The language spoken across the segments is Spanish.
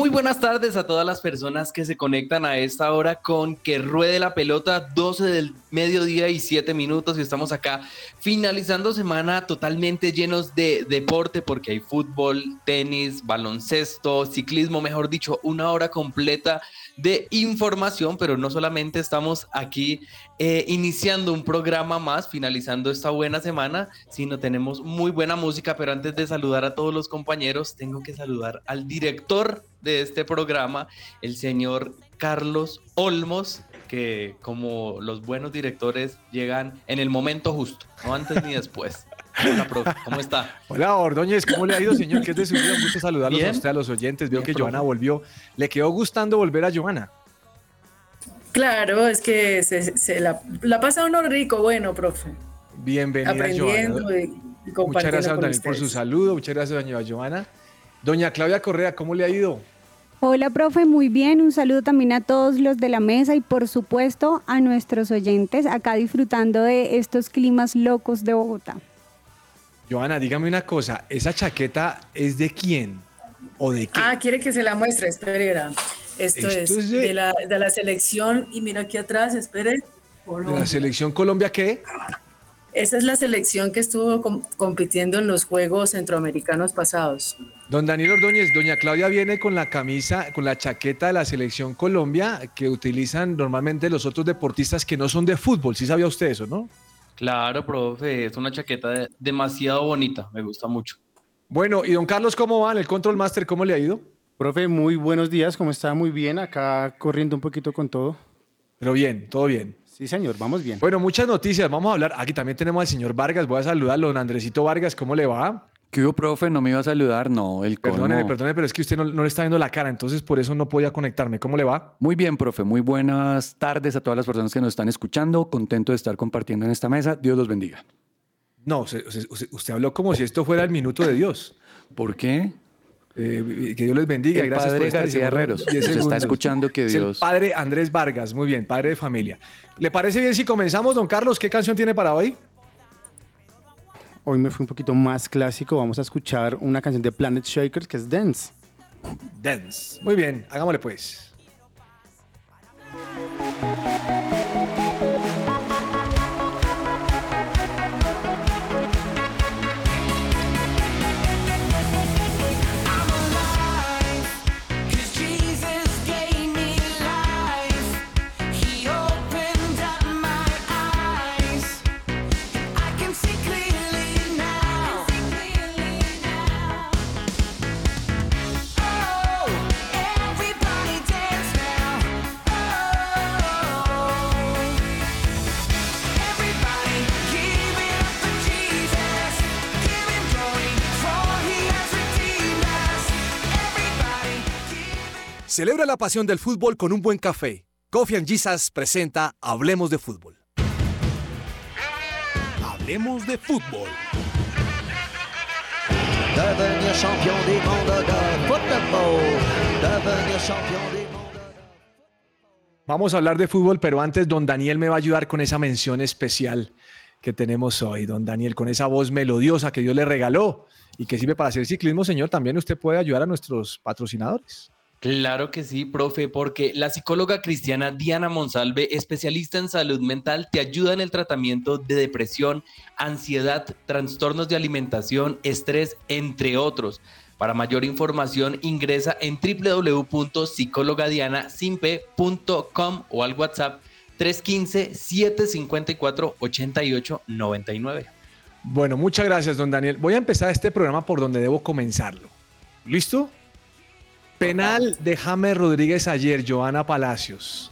Muy buenas tardes a todas las personas que se conectan a esta hora con Que Ruede la Pelota, 12 del mediodía y 7 minutos y estamos acá finalizando semana totalmente llenos de deporte porque hay fútbol, tenis, baloncesto, ciclismo, mejor dicho, una hora completa de información, pero no solamente estamos aquí eh, iniciando un programa más, finalizando esta buena semana, sino tenemos muy buena música, pero antes de saludar a todos los compañeros, tengo que saludar al director de este programa, el señor Carlos Olmos, que como los buenos directores llegan en el momento justo, no antes ni después. Hola, profe, ¿cómo está? Hola, Ordóñez, ¿cómo le ha ido, señor? ¿Qué es de su vida? Un gusto saludarlos Bien. a usted, a los oyentes. Veo Bien, que profe. Joana volvió. ¿Le quedó gustando volver a Joana? Claro, es que se, se la, la pasa uno rico, bueno, profe. Bienvenida, aprendiendo Joana. y, y Muchas gracias, con Daniel, por su saludo. Muchas gracias, doña Joana. Doña Claudia Correa, ¿cómo le ha ido? Hola, profe, muy bien. Un saludo también a todos los de la mesa y por supuesto a nuestros oyentes acá disfrutando de estos climas locos de Bogotá. Joana, dígame una cosa. ¿Esa chaqueta es de quién? ¿O de qué? Ah, quiere que se la muestre, espere, verá. Esto, Esto es, es de- de... la, de la selección y mira aquí atrás, espere. ¿De Colombia. la selección Colombia qué? Esa es la selección que estuvo com- compitiendo en los Juegos Centroamericanos pasados. Don Daniel Ordóñez, doña Claudia viene con la camisa, con la chaqueta de la selección Colombia que utilizan normalmente los otros deportistas que no son de fútbol. ¿Sí sabía usted eso, no? Claro, profe, es una chaqueta de- demasiado bonita, me gusta mucho. Bueno, y don Carlos, ¿cómo va en el Control Master? ¿Cómo le ha ido? Profe, muy buenos días, ¿cómo está? Muy bien, acá corriendo un poquito con todo. Pero bien, todo bien. Sí, señor, vamos bien. Bueno, muchas noticias. Vamos a hablar. Aquí también tenemos al señor Vargas. Voy a saludarlo. Don Andresito Vargas, ¿cómo le va? ¿Qué hubo, profe? No me iba a saludar, no, el colmo. Perdóneme, perdóneme, pero es que usted no, no le está viendo la cara, entonces por eso no podía conectarme. ¿Cómo le va? Muy bien, profe, muy buenas tardes a todas las personas que nos están escuchando. Contento de estar compartiendo en esta mesa. Dios los bendiga. No, usted, usted- usted- usted habló como si esto fuera el minuto de Dios. ¿Por qué? Eh, que Dios les bendiga. El gracias padre por estar. García Herreros. 10 Nos está escuchando que Es el Dios- padre Andrés Vargas. Muy bien, padre de familia. ¿Le parece bien si comenzamos, don Carlos? ¿Qué canción tiene para hoy? Hoy me fui un poquito más clásico. Vamos a escuchar una canción de Planet Shakers que es Dance. Dance. Muy bien, hagámosle pues. Celebra la pasión del fútbol con un buen café. Coffee and Jesus presenta Hablemos de Fútbol. Hablemos de Fútbol. Devenir champion du monde de football. Devenir champion du monde. Vamos a hablar de fútbol, pero antes don Daniel me va a ayudar con esa mención especial que tenemos hoy. Don Daniel, con esa voz melodiosa que Dios le regaló y que sirve para hacer ciclismo, señor, también usted puede ayudar a nuestros patrocinadores. Claro que sí, profe, porque la psicóloga cristiana Diana Monsalve, especialista en salud mental, te ayuda en el tratamiento de depresión, ansiedad, trastornos de alimentación, estrés, entre otros. Para mayor información ingresa en www.psicologadianasimpe.com o al WhatsApp 315-754-8899. Bueno, muchas gracias, don Daniel. Voy a empezar este programa por donde debo comenzarlo. ¿Listo? Penal de James Rodríguez ayer, Joana Palacios.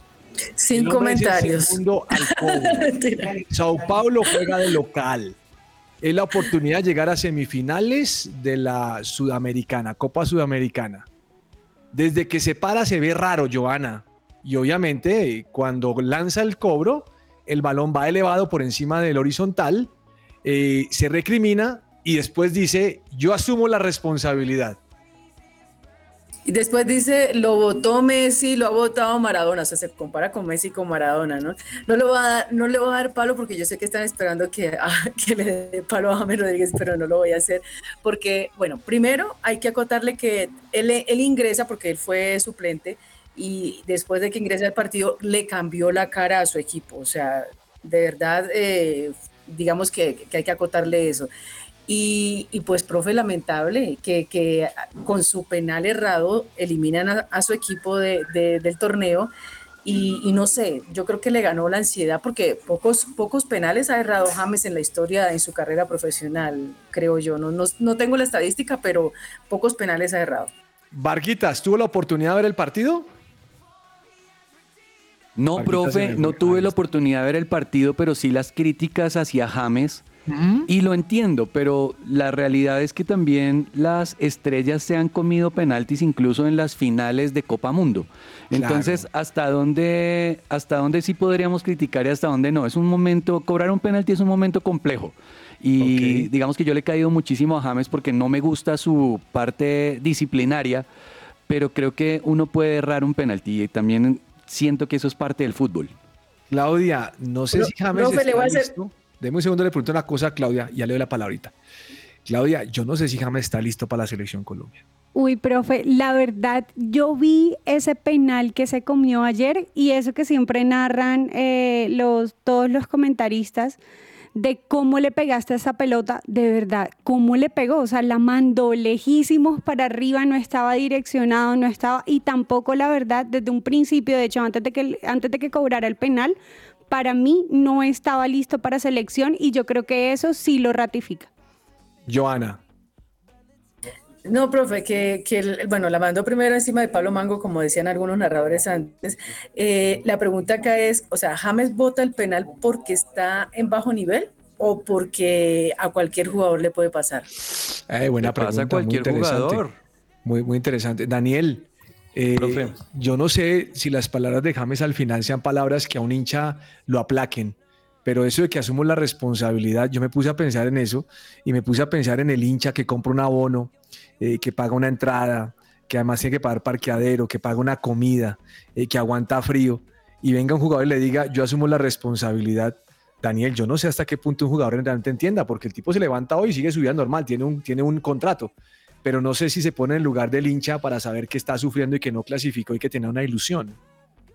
Sin comentarios. segundo al. Sao Paulo juega de local. Es la oportunidad de llegar a semifinales de la Sudamericana, Copa Sudamericana. Desde que se para se ve raro, Joana. Y obviamente cuando lanza el cobro, el balón va elevado por encima del horizontal, eh, se recrimina y después dice, yo asumo la responsabilidad. Y después dice, lo votó Messi, lo ha votado Maradona, o sea, se compara con Messi y con Maradona, ¿no? No le voy a dar, no le voy a dar palo porque yo sé que están esperando que, ah, que le dé palo a James Rodríguez, pero no lo voy a hacer porque, bueno, primero hay que acotarle que él, él ingresa porque él fue suplente y después de que ingresa al partido le cambió la cara a su equipo, o sea, de verdad, eh, digamos que, que hay que acotarle eso. Y, y, pues, profe, lamentable que, que, con su penal errado eliminan a, a su equipo de, de, del torneo. Y, y, no sé, yo creo que le ganó la ansiedad porque pocos, pocos penales ha errado James en la historia, en su carrera profesional, creo yo. No, no, no tengo la estadística, pero pocos penales ha errado. Varguitas, ¿tuvo la oportunidad de ver el partido? No, Varguitas profe, no tuve la oportunidad de ver el partido, pero sí las críticas hacia James. Y lo entiendo, pero la realidad es que también las estrellas se han comido penaltis incluso en las finales de Copa Mundo. Entonces, ¿hasta dónde, ¿hasta dónde sí podríamos criticar y hasta dónde no? Es un momento, cobrar un penalti es un momento complejo. Y digamos que yo le he caído muchísimo a James porque no me gusta su parte disciplinaria, pero creo que uno puede errar un penalti y también siento que eso es parte del fútbol. Claudia, no sé si James profe, le está voy a hacer- listo. Deme un segundo, le pregunto una cosa a Claudia, ya le doy la palabrita. Claudia, yo no sé si James está listo para la selección Colombia. Uy, profe, la verdad, yo vi ese penal que se comió ayer y eso que siempre narran eh, los, todos los comentaristas de cómo le pegaste esa pelota, de verdad, cómo le pegó, o sea, la mandó lejísimos para arriba, no estaba direccionado, no estaba, y tampoco la verdad, desde un principio, de hecho, antes de que, antes de que cobrara el penal, para mí no estaba listo para selección y yo creo que eso sí lo ratifica. Joana, No, profe, que, que el- bueno, la mandó primero encima de Pablo Mango, como decían algunos narradores antes. Eh, la pregunta acá es, o sea, ¿James vota el penal porque está en bajo nivel o porque a cualquier jugador le puede pasar? eh, buena Le pasa a pregunta, muy cualquier interesante. jugador. Muy, muy interesante. Daniel, eh, Profe. yo no sé si las palabras de James al final sean palabras que a un hincha lo aplaquen, pero eso de que asumo la responsabilidad, yo me puse a pensar en eso y me puse a pensar en el hincha que compra un abono, eh, que paga una entrada, que además tiene que pagar parqueadero, que paga una comida, eh, que aguanta frío, y venga un jugador y le diga, yo asumo la responsabilidad. Daniel, yo no sé hasta qué punto un jugador realmente entienda, porque el tipo se levanta hoy y sigue su vida normal, tiene un, tiene un contrato, pero no sé si se pone en lugar del hincha para saber que está sufriendo y que no clasificó y que tiene una ilusión.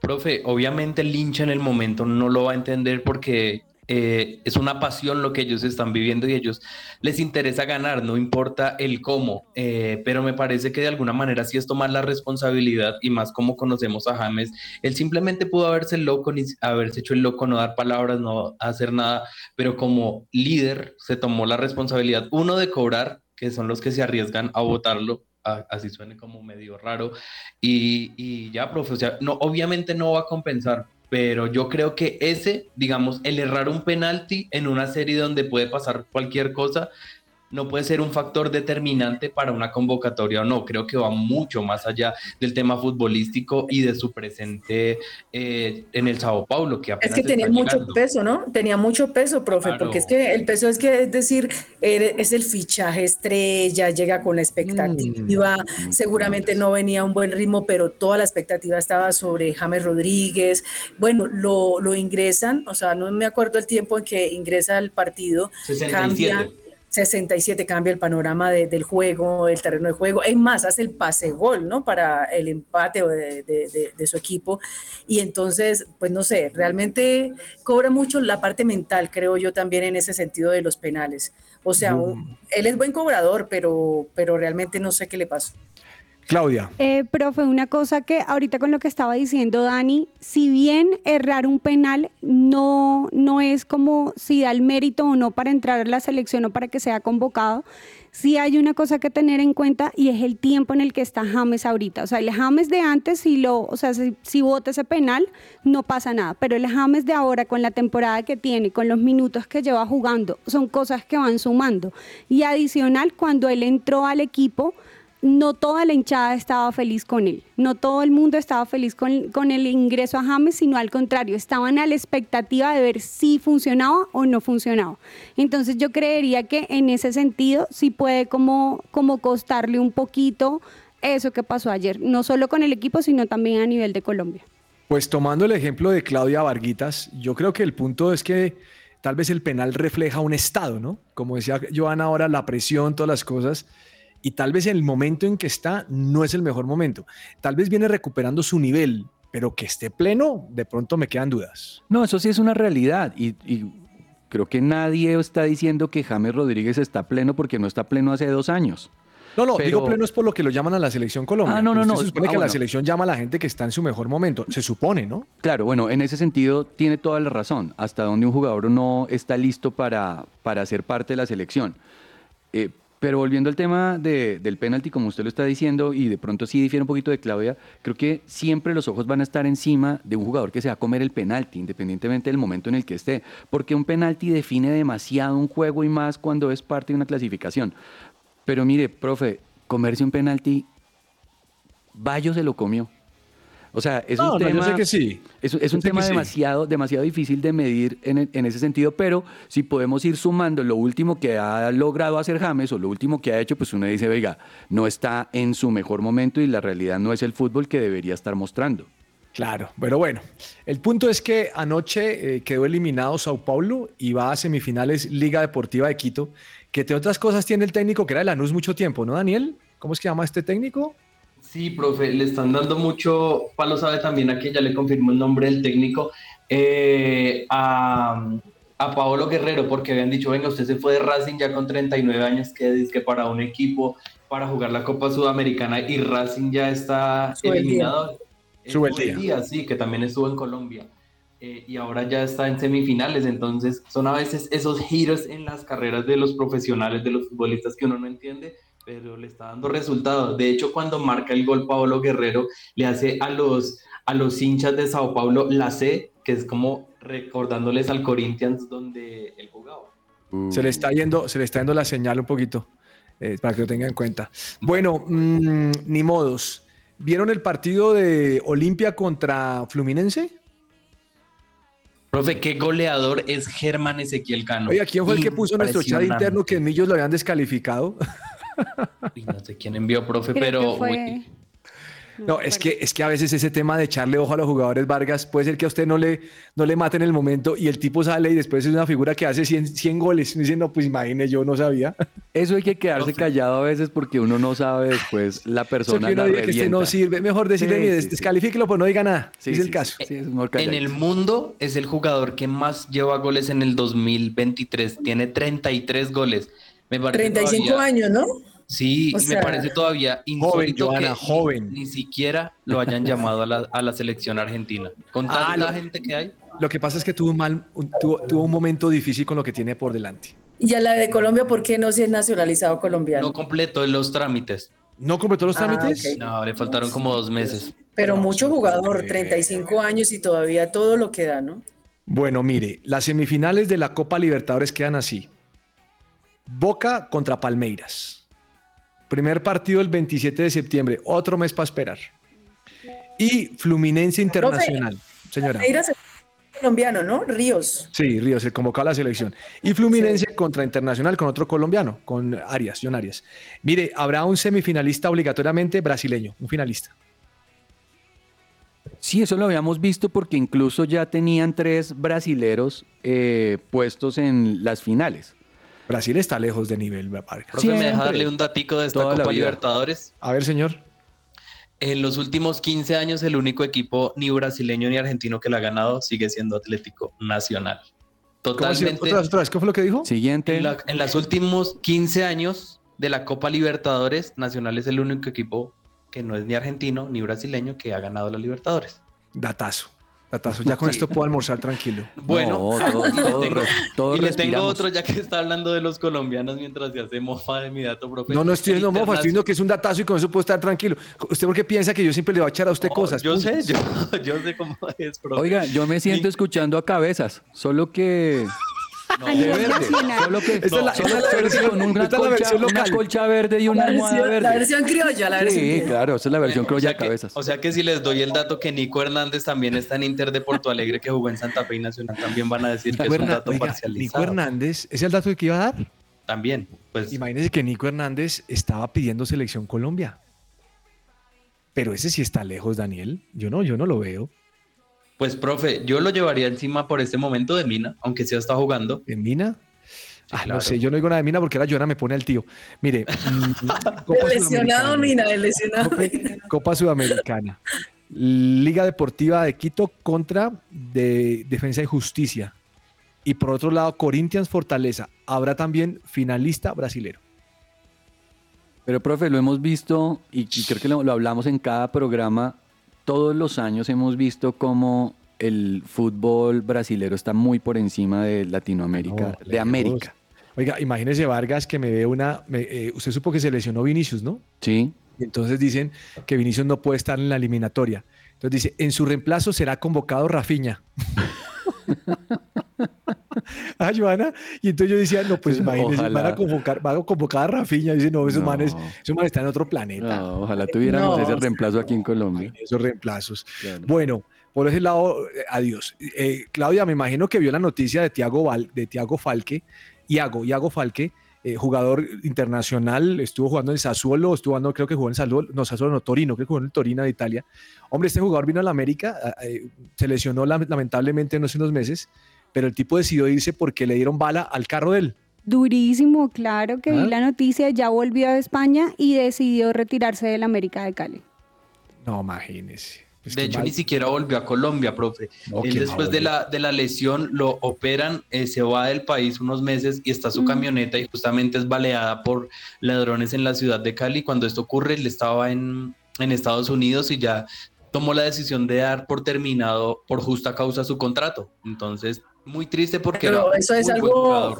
Profe, obviamente el hincha en el momento no lo va a entender porque eh, es una pasión lo que ellos están viviendo y ellos les interesa ganar, no importa el cómo, eh, pero me parece que de alguna manera sí es tomar la responsabilidad y más como conocemos a James, él simplemente pudo haberse loco, haberse hecho el loco, no dar palabras, no hacer nada, pero como líder se tomó la responsabilidad, uno de cobrar, que son los que se arriesgan a votarlo, así suene como medio raro, y, y ya, profe, o sea, no, obviamente no va a compensar, pero yo creo que ese, digamos, el errar un penalti en una serie donde puede pasar cualquier cosa, no puede ser un factor determinante para una convocatoria o no. Creo que va mucho más allá del tema futbolístico y de su presente eh, en el Sao Paulo, que Es que tenía mucho llegando. peso, ¿no? Tenía mucho peso, profe, Claro. porque es que el peso es que, es decir, eh, es el fichaje estrella, llega con la expectativa, seguramente no venía a un buen ritmo, pero toda la expectativa estaba sobre James Rodríguez. Bueno, lo, lo ingresan, o sea, no me acuerdo el tiempo en que ingresa al partido, 67. cambia. 67 cambia el panorama de- del juego, el terreno de juego. Es más, hace el pase gol, ¿no? Para el empate de, de- de- de su equipo. Y entonces, pues no sé, realmente cobra mucho la parte mental, creo yo también en ese sentido de los penales. O sea, un- él es buen cobrador, pero, pero realmente no sé qué le pasó. Claudia. Eh, profe, una cosa que ahorita con lo que estaba diciendo Dani, si bien errar un penal no, no es como si da el mérito o no para entrar a la selección o para que sea convocado, sí hay una cosa que tener en cuenta y es el tiempo en el que está James ahorita. O sea, el James de antes, si lo, o sea, si, si vota ese penal, no pasa nada. Pero el James de ahora, con la temporada que tiene, con los minutos que lleva jugando, son cosas que van sumando. Y adicional, cuando él entró al equipo, no toda la hinchada estaba feliz con él, no todo el mundo estaba feliz con, el ingreso a James, sino al contrario, estaban a la expectativa de ver si funcionaba o no funcionaba. Entonces yo creería que en ese sentido sí puede como, como costarle un poquito eso que pasó ayer, no solo con el equipo, sino también a nivel de Colombia. Pues tomando el ejemplo de Claudia Varguitas, yo creo que el punto es que tal vez el penal refleja un estado, ¿no? Como decía Joana ahora, la presión, todas las cosas y tal vez el momento en que está no es el mejor momento. Tal vez viene recuperando su nivel, pero que esté pleno, de pronto me quedan dudas. No, eso sí es una realidad y, y creo que nadie está diciendo que James Rodríguez está pleno porque no está pleno hace dos años. No, no, Pero- digo pleno es por lo que lo llaman a la selección Colombia. Ah, no, no, no. Se supone Ah, que la selección llama a la gente que está en su mejor momento. Se supone, ¿no? Claro, bueno, en ese sentido tiene toda la razón. Hasta donde un jugador no está listo para, para ser parte de la selección. Eh, pero volviendo al tema de- del penalti, como usted lo está diciendo, y de pronto sí difiere un poquito de Claudia, creo que siempre los ojos van a estar encima de un jugador que se va a comer el penalti, independientemente del momento en el que esté. Porque un penalti define demasiado un juego y más cuando es parte de una clasificación. Pero mire, profe, comerse un penalti, Bayo se lo comió. O sea, es No, un no, yo tema. sé que sí. Es, un tema sí. demasiado, demasiado difícil de medir en, en ese sentido, pero si podemos ir sumando lo último que ha logrado hacer James o lo último que ha hecho, pues uno dice, oiga, no está en su mejor momento y la realidad no es el fútbol que debería estar mostrando. Claro, pero bueno, el punto es que anoche eh, quedó eliminado Sao Paulo y va a semifinales Liga Deportiva de Quito, que entre otras cosas tiene el técnico que era de Lanús mucho tiempo, ¿no, Daniel? ¿Cómo es que llama este técnico? Sí, profe, le están dando mucho, Palo sabe también a que ya le confirmó el nombre del técnico, eh, a, a Paolo Guerrero, porque habían dicho, venga, usted se fue de Racing ya con 39 años, que es que para un equipo, para jugar la Copa Sudamericana, y Racing ya está Sube el día. eliminado. Eh, Sube el Sube día. sí, que también estuvo en Colombia. eh, y ahora ya está en semifinales, entonces son a veces esos giros en las carreras de los profesionales, de los futbolistas que uno no entiende, pero le está dando resultados. De hecho, cuando marca el gol Paolo Guerrero, le hace a los, a los hinchas de Sao Paulo la C, que es como recordándoles al Corinthians donde él jugaba. Se le está yendo, se le está yendo la señal un poquito, eh, para que lo tengan en cuenta. Bueno, mm, ni modos. ¿Vieron el partido de Olimpia contra Fluminense? Profe, qué goleador es Germán Ezequiel Cano. Oiga, ¿quién fue el que puso en nuestro chat interno que en Millos lo habían descalificado? Uy, no sé quién envió, profe, Creo pero que fue- uy, No, es que, es que a veces ese tema de echarle ojo a los jugadores Vargas puede ser que a usted no le, no le mate en el momento y el tipo sale y después es una figura que hace 100, 100 goles. Y dice, no, pues imagine, yo no sabía. Eso hay que quedarse callado a veces porque uno no sabe después la persona que uno la diga que este no sirve. Mejor decirle, Sí, mire, sí, sí. descalifíquelo, pues no diga nada. Sí, es sí, el sí, caso. sí, es mejor en el mundo es el jugador que más lleva goles en el 2023. Tiene 33 goles. Me parece 35 todavía- años, ¿no? Sí, O me parece todavía insólito Joana, que ni- joven. Ni, siquiera lo hayan llamado a la, a la selección argentina. Con Ah, tanta lo- gente que hay. Lo que pasa es que tuvo un, mal, un- tuvo, tuvo un momento difícil con lo que tiene por delante. Y a la de Colombia, ¿por qué no se es nacionalizado colombiano? No completó los trámites. ¿No completó los Ah, trámites? ok. No, le faltaron como dos meses. Pero No, mucho jugador, sí. 35 años y todavía todo lo que da, ¿no? Bueno, mire, las semifinales de la Copa Libertadores quedan así. Boca contra Palmeiras. Primer partido el 27 de septiembre, otro mes para esperar. Y Fluminense Internacional. Señora. Palmeiras es colombiano, ¿no? Ríos. Sí, Ríos, se convocó a la selección. Y Fluminense contra Internacional con otro colombiano, con Arias, John Arias. Mire, habrá un semifinalista obligatoriamente brasileño, un finalista. Sí, eso lo habíamos visto porque incluso ya tenían tres brasileros eh, puestos en las finales. Brasil está lejos de nivel, Vargas. Profe, ¿me deja darle un datico de esta Toda Copa. Libertadores? A ver, señor. En los últimos 15 años, el único equipo ni brasileño ni argentino que la ha ganado sigue siendo Atlético Nacional. Totalmente. ¿Otra, vez, otra vez, ¿Qué fue lo que dijo? Siguiente. En, la- en los últimos 15 años de la Copa Libertadores, Nacional es el único equipo que no es ni argentino ni brasileño, que ha ganado la Libertadores. Datazo. Datazo. Ya con esto puedo almorzar tranquilo. Bueno, No, todo- todo tengo, re- todo y le tengo otro ya que está hablando de los colombianos mientras se hace mofa de mi dato, profe. No, no estoy diciendo mofa, estoy diciendo que es un datazo y con eso puedo estar tranquilo. ¿Usted por qué piensa que yo siempre le voy a echar a usted No, cosas? Yo sé, yo, yo sé cómo es, profe. Oiga, yo me siento escuchando a cabezas, solo que no, A nivel de verde, nacional. solo que Esta es la- solo esta es la que versión- con una, esta la colcha, una verde y una La almohada versión, la verde. versión criolla, la versión Sí, criolla. claro, esa es la versión o criolla sea de que- cabezas. O sea que si les doy el dato que Nico Hernández también está en Inter de Porto Alegre, que jugó en Santa Fe y Nacional, también van a decir que es un dato oiga, parcializado. Nico Hernández, ¿es el dato que iba a dar? También, pues Imagínense que Nico Hernández estaba pidiendo selección Colombia. Pero ese sí está lejos, Daniel. Yo no, yo no lo veo. Pues, profe, yo lo llevaría encima por este momento de Mina, aunque sí está jugando. ¿En Mina? Ah, claro. No sé, yo no digo nada de Mina porque ahora Joana me pone al tío. Mire, mm, Copa El lesionado. Mina, el lesionado. Copa, Copa Sudamericana. Liga Deportiva de Quito contra de Defensa y Justicia. Y por otro lado, Corinthians Fortaleza. Habrá también finalista brasilero. Pero, profe, lo hemos visto y, y creo que lo, lo hablamos en cada programa. Todos los años hemos visto cómo el fútbol brasilero está muy por encima de Latinoamérica, No, de. América. Oiga, imagínese Vargas que me ve una. me- eh, usted supo que se lesionó Vinicius, ¿no? Sí. Y entonces dicen que Vinicius no puede estar en la eliminatoria. Entonces dice, en su reemplazo será convocado Rafiña. ah, Joana. Y entonces yo decía, no, pues imagínense, Ojalá. van a convocar, van a convocar a Rafiña. Dice, no, esos No. manes, esos manes están en otro planeta. No, ojalá tuviéramos ese reemplazo aquí en Colombia. Esos reemplazos. Claro. Bueno, por ese lado, eh, adiós. Eh, Claudia, me imagino que vio la noticia de Tiago, Val, de Tiago Falque, Iago, Iago Falque, eh, jugador internacional, estuvo jugando en Sassuolo, estuvo jugando, creo que jugó en Sassuolo, no, Sassuolo no, Torino, creo que jugó en el Torino de Italia. Hombre, este jugador vino a la América, eh, se lesionó lam- lamentablemente no hace unos meses, pero el tipo decidió irse porque le dieron bala al carro de él. Durísimo, claro que ¿Ah? vi la noticia, ya volvió a España y decidió retirarse del América de Cali. No, imagínese. Pues de hecho, mal. ni siquiera volvió a Colombia, profe. No, Él después de la, de la lesión lo operan, eh, se va del país unos meses y está su Mm. camioneta y justamente es baleada por ladrones en la ciudad de Cali. Cuando esto ocurre, él estaba en, en Estados Unidos y ya tomó la decisión de dar por terminado por justa causa su contrato. Entonces, muy triste porque Pero era eso es algo,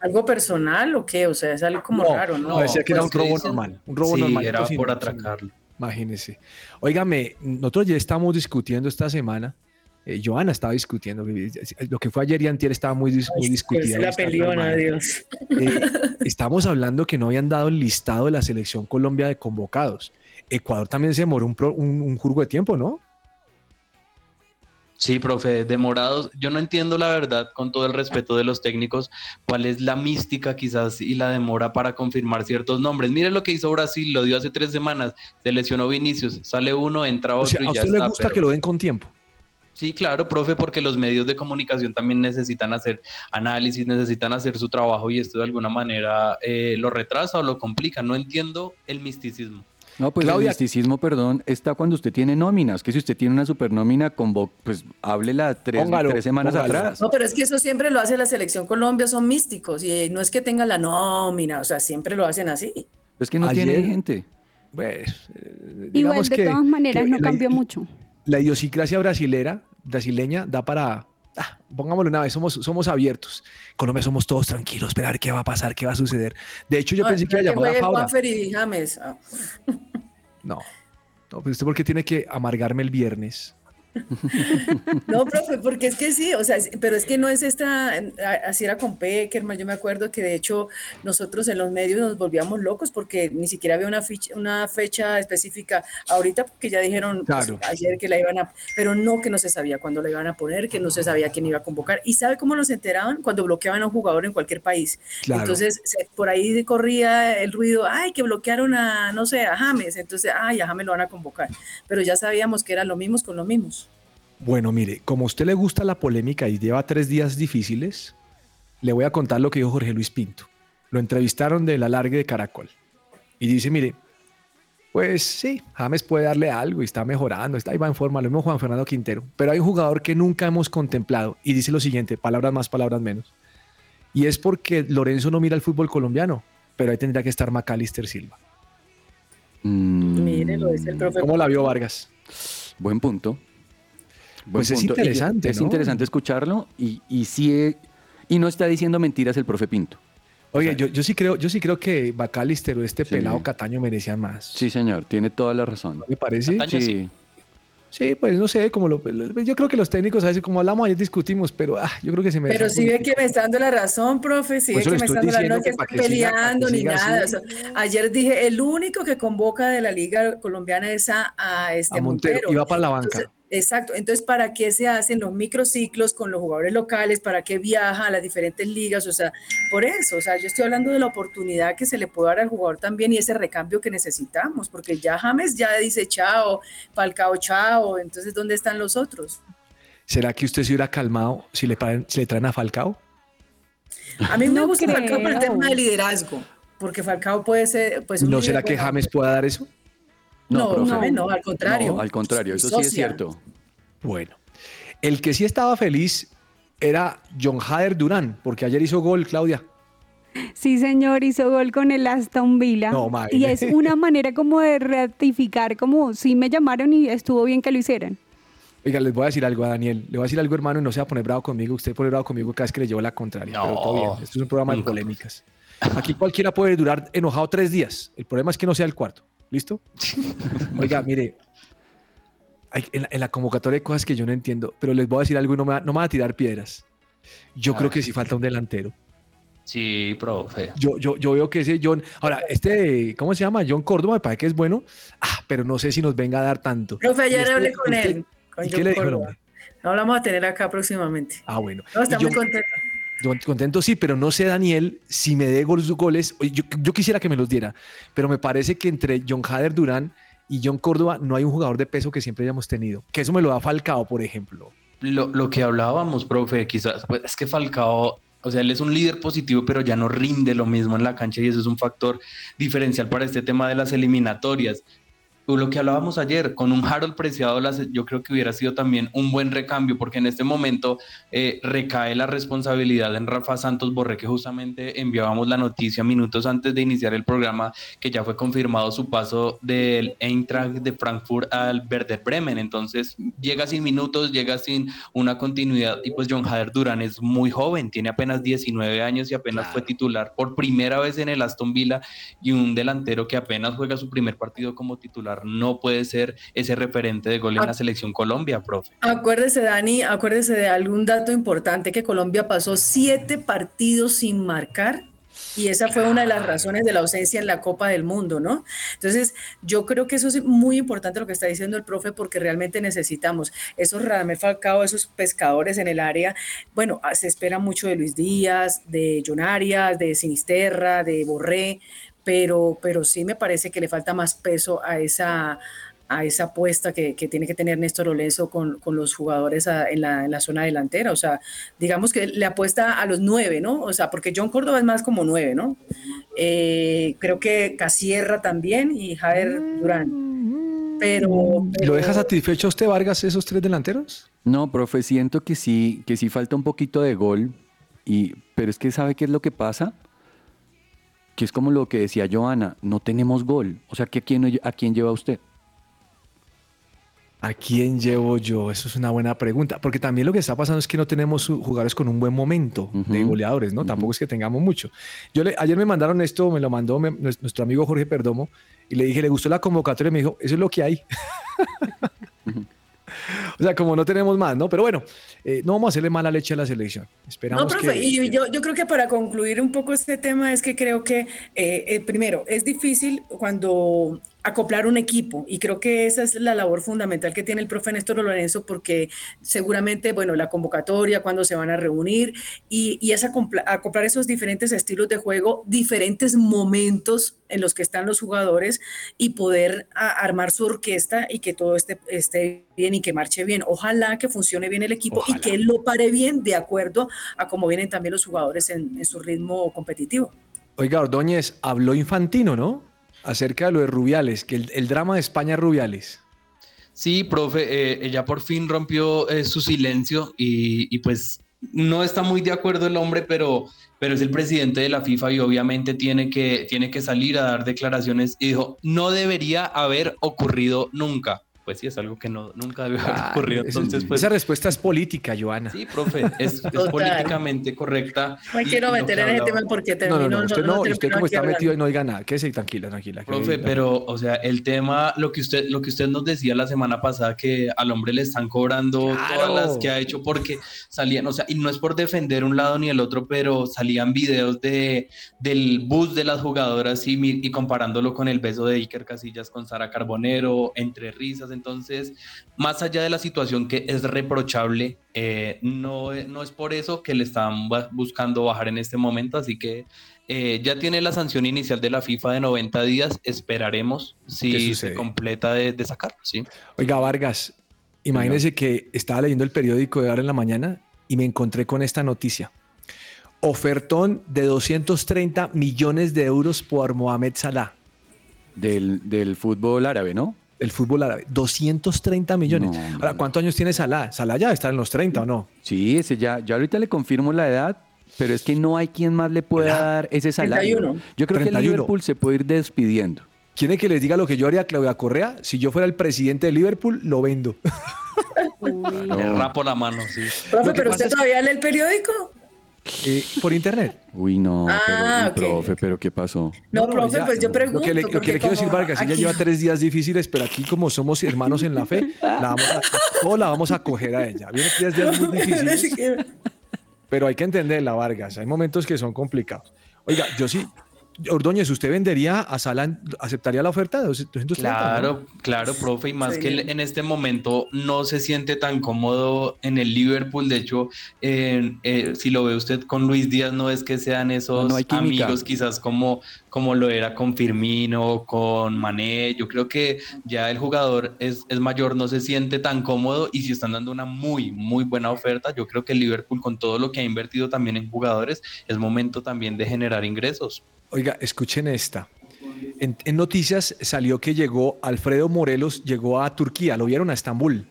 algo personal o qué? O sea, es algo como No, raro, ¿no? no, decía que era un pues, robo dicen- normal, un robo sí, normal. era sin- por sin- atracarlo. Imagínese. Óigame, nosotros ya estamos discutiendo esta semana. eh, Joana estaba discutiendo. que- Lo que fue ayer y antier estaba muy, dis- muy discutido. la peleona. Dios. Eh, estamos hablando que no habían dado el listado de la selección Colombia de convocados. Ecuador también se demoró un, pro- un, un jurgo de tiempo, ¿no? Sí, profe, demorados. Yo no entiendo la verdad, con todo el respeto de los técnicos, cuál es la mística quizás y la demora para confirmar ciertos nombres. Mire lo que hizo Brasil, lo dio hace tres semanas, se lesionó Vinicius, sale uno, entra O otro sea, a y ya usted le está. gusta pero- que lo den con tiempo. Sí, claro, profe, porque los medios de comunicación también necesitan hacer análisis, necesitan hacer su trabajo y esto de alguna manera eh, lo retrasa o lo complica. No entiendo el misticismo. No, pues Claudia- el misticismo, perdón, está cuando usted tiene nóminas. Que si usted tiene una supernómina, convo- pues háblela tres, Póngalo, tres semanas póngalo. atrás. No, pero es que eso siempre lo hace la selección Colombia, son místicos y no es que tengan la nómina, o sea, siempre lo hacen así. Es que no Ayer- tiene gente. Pues, eh, Igual de que- todas maneras que no la- cambió mucho. La idiosincrasia brasilera, brasileña da para, ah, pongámoslo una vez, somos, somos abiertos. Colombia somos todos tranquilos, esperar qué va a pasar, qué va a suceder. De hecho, yo No, pensé que iba a llamar a Fabra. Ah. No, no, pues usted porque tiene que amargarme el viernes. No, profe, porque es que sí, o sea, pero es que no es esta, así era con Peckerman, yo me acuerdo que de hecho nosotros en los medios nos volvíamos locos porque ni siquiera había una, ficha- una fecha específica ahorita, porque ya dijeron pues, ayer que la iban a, pero no que no se sabía cuándo la iban a poner, que no se sabía quién iba a convocar. ¿Y sabe cómo nos enteraban? Cuando bloqueaban a un jugador en cualquier país. Claro. Entonces, por ahí corría el ruido, ay, que bloquearon a, no sé, a James, entonces, ay, a James lo van a convocar. Pero ya sabíamos que eran los mismos con los mismos. Bueno, mire, como a usted le gusta la polémica y lleva tres días difíciles, le voy a contar lo que dijo Jorge Luis Pinto. Lo entrevistaron del alargue de Caracol. Y dice, mire, pues sí, James puede darle algo y está mejorando, está ahí va en forma, lo mismo Juan Fernando Quintero. Pero hay un jugador que nunca hemos contemplado y dice lo siguiente, palabras más, palabras menos. Y es porque Lorenzo no mira el fútbol colombiano, pero ahí tendría que estar Macalister Silva. Mm, Mire, lo dice el profe. ¿Cómo la vio Vargas? Buen punto. Buen Pues es punto. Interesante, Es ¿no? interesante escucharlo y, y sí, y no está diciendo mentiras el profe Pinto. Oye, yo, yo sí creo, yo sí creo que Bacalister o este Sí. pelado Cataño merecían más. Sí, señor, tiene toda la razón. ¿No ¿Me parece? Cataño Sí, sí. Sí, pues no sé, como lo, yo creo que los técnicos a veces como hablamos ayer discutimos, pero ah, yo creo que se me Pero si ve que me está dando la razón, profe, si ve que me está dando la razón, que siga- peleando ni nada. así. O sea, ayer dije, el único que convoca de la Liga Colombiana es a, a este a Montero, y va para la banca. Entonces, exacto. Entonces, ¿para qué se hacen los microciclos con los jugadores locales? ¿Para qué viaja a las diferentes ligas? O sea, por eso, o sea, yo estoy hablando de la oportunidad que se le puede dar al jugador también y ese recambio que necesitamos, porque ya James ya dice chao, Falcao chao, entonces, ¿dónde están los otros? ¿Será que usted se hubiera calmado si le, traen- si le traen a Falcao? A mí me No gusta Falcao por el creo. tema de liderazgo, porque Falcao puede ser, pues, un ¿No será que. James pueda dar eso? No, profe. no, no, al contrario. No, al contrario, eso sí es cierto. Bueno, el que sí estaba feliz era John Hader Durán, porque ayer hizo gol, Claudia. Sí, señor, hizo gol con el Aston Villa. No, madre. y es una manera como de ratificar, como sí me llamaron y estuvo bien que lo hicieran. Oiga, les voy a decir algo a Daniel. Le voy a decir algo, hermano, y no se va a poner bravo conmigo. Usted pone bravo conmigo cada vez que le llevo la contraria. pero todo bien. Esto es un programa de polémicas. Aquí cualquiera puede durar enojado tres días. El problema es que no sea el cuarto. ¿Listo? Oiga, mire. hay- en, la, en la convocatoria hay cosas que yo no entiendo, pero les voy a decir algo y no me, va- no me van a tirar piedras. Yo A creo ver. que sí falta un delantero. Sí, profe. Yo, yo, yo veo que ese John. Ahora, este, ¿cómo se llama? John Córdoba, me parece que es bueno. Ah, pero no sé si nos venga a dar tanto. Profe, ayer ¿Y este- hablé con este- él. con ¿Y John qué le dijo el Córdoba. hombre? No lo vamos a tener acá próximamente. Ah, bueno. No, está Y muy. Yo contento sí, pero no sé, Daniel, si me dé goles, goles yo quisiera que me los diera, pero me parece que entre John Hader Durán y John Córdoba no hay un jugador de peso que siempre hayamos tenido. Que eso me lo da Falcao, por ejemplo. Lo, lo que hablábamos, profe, quizás, pues es que Falcao, o sea, él es un líder positivo, pero ya no rinde lo mismo en la cancha y eso es un factor diferencial para este tema de las eliminatorias. Lo que hablábamos ayer, con un Harold Preciado, yo creo que hubiera sido también un buen recambio, porque en este momento eh, recae la responsabilidad en Rafa Santos Borré, que justamente enviábamos la noticia minutos antes de iniciar el programa, que ya fue confirmado su paso del Eintracht de Frankfurt al Werder Bremen. Entonces, llega sin minutos, llega sin una continuidad, y pues John Hader Durán es muy joven, tiene apenas 19 años y apenas fue titular por primera vez en el Aston Villa, y un delantero que apenas juega su primer partido como titular no puede ser ese referente de gol en la selección Colombia, profe. Acuérdese, Dani, acuérdese de algún dato importante que Colombia pasó siete partidos sin marcar. Y esa fue una de las razones de la ausencia en la Copa del Mundo, ¿no? Entonces, yo creo que eso es muy importante lo que está diciendo el profe, porque realmente necesitamos esos Radamel Falcao, esos pescadores en el área. Bueno, ah, se espera mucho de Luis Díaz, de John Arias, de Sinisterra, de Borré, pero, pero sí me parece que le falta más peso a esa, a esa apuesta que, que tiene que tener Néstor Lorenzo con, con los jugadores a- en, la, en la zona delantera. O sea, digamos que le apuesta a los nueve, ¿no? O sea, porque John Córdoba es más como nueve, ¿no? Eh, creo que Casierra también y Javier Durán. Pero, ¿Lo deja satisfecho usted, Vargas, esos tres delanteros? No, profe, siento que sí, que sí falta un poquito de gol, y, pero es que ¿sabe qué es lo que pasa? Que es como lo que decía Joana, no tenemos gol. O sea, ¿que ¿a quién, ¿a quién lleva usted? ¿A quién llevo yo? Eso es una buena pregunta. Porque también lo que está pasando es que no tenemos jugadores con un buen momento de goleadores, ¿no? Tampoco es que tengamos mucho. Yo le- ayer me mandaron esto, me lo mandó me- nuestro amigo Jorge Perdomo, y le dije, ¿le gustó la convocatoria? Y me dijo, eso es lo que hay. o sea, como no tenemos más, ¿no? Pero bueno, eh, no vamos a hacerle mala leche a la selección. Esperamos No, profe, que... y yo, yo creo que para concluir un poco este tema es que creo que, eh, eh, primero, es difícil cuando acoplar un equipo y creo que esa es la labor fundamental que tiene el profe Néstor Lorenzo porque seguramente, bueno, la convocatoria, cuando se van a reunir y, y es acompla- acoplar esos diferentes estilos de juego, diferentes momentos en los que están los jugadores y poder a- armar su orquesta y que todo esté, esté bien y que marche bien. Ojalá que funcione bien el equipo Ojalá. y que él lo pare bien de acuerdo a cómo vienen también los jugadores en, en su ritmo competitivo. Oiga, Ordóñez, habló Infantino, ¿no? Acerca de lo de Rubiales, que el, drama de España es Rubiales. Sí, profe, eh, ella por fin rompió eh, su silencio y, y pues no está muy de acuerdo el hombre, pero, pero es el presidente de la FIFA y obviamente tiene que, tiene que salir a dar declaraciones y dijo, no debería haber ocurrido nunca pues sí, es algo que no, nunca debió haber ocurrido. Entonces, pues, esa respuesta es política, Joana. Sí, profe, es, es políticamente correcta. No me quiero meter en ese tema porque termino. No, no, no, usted, no, no, usted como está metido y no diga nada. Quédese tranquila, tranquila. Profe, pero, o sea, el tema, lo que usted, lo que usted nos decía la semana pasada, que al hombre le están cobrando Claro. todas las que ha hecho porque salían, o sea, y no es por defender un lado ni el otro, pero salían videos de, del bus de las jugadoras y, y comparándolo con el beso de Iker Casillas con Sara Carbonero, entre risas. Entonces, más allá de la situación que es reprochable, eh, no, no es por eso que le están buscando bajar en este momento, así que eh, ya tiene la sanción inicial de la FIFA de 90 días, esperaremos ¿Qué si se completa de, de sacarlo, ¿sí? Oiga, Vargas, imagínese que estaba leyendo el periódico de ahora en la mañana y me encontré con esta noticia. Ofertón de 230 millones de euros por Mohamed Salah, Del, del fútbol árabe, ¿no? El fútbol árabe. 230 millones. No. Ahora, ¿cuántos años tiene Salah? Salah ya está en los 30 o no? Sí, ese ya, ya ahorita le confirmo la edad, pero es que no hay quien más le pueda dar ese salario. 31. Yo creo que 31. el Liverpool se puede ir despidiendo. ¿Quiere que les diga lo que yo haría a Claudia Correa? Si yo fuera el presidente de Liverpool, lo vendo. Le rapo la mano, sí. Profe, pero usted es- todavía lee el periódico. Eh, por internet. Uy, no, Ah, pero, ok. profe, pero ¿qué pasó? No, profe, ya, pues yo pregunto. Lo que le, lo que porque le quiero decir, Vargas, ella lleva tres días difíciles, pero aquí como somos hermanos en la fe, la vamos a, todos la vamos a coger a ella. Viene tres días muy difíciles, pero hay que entenderla, Vargas. Hay momentos que son complicados. Oiga, yo sí, Ordóñez, ¿usted vendería a Sala, aceptaría la oferta de 230? Claro, claro, profe, y más Sí. que él en este momento no se siente tan cómodo en el Liverpool. De hecho, eh, eh, si lo ve usted con Luis Díaz, no es que sean esos No, amigos quizás como, como lo era con Firmino, con Mané. Yo creo que ya el jugador es, es mayor, no se siente tan cómodo y si están dando una muy, muy buena oferta, yo creo que Liverpool con todo lo que ha invertido también en jugadores, es momento también de generar ingresos. Oiga, escuchen esta. En, en noticias salió que llegó Alfredo Morelos, llegó a Turquía, lo vieron a Estambul.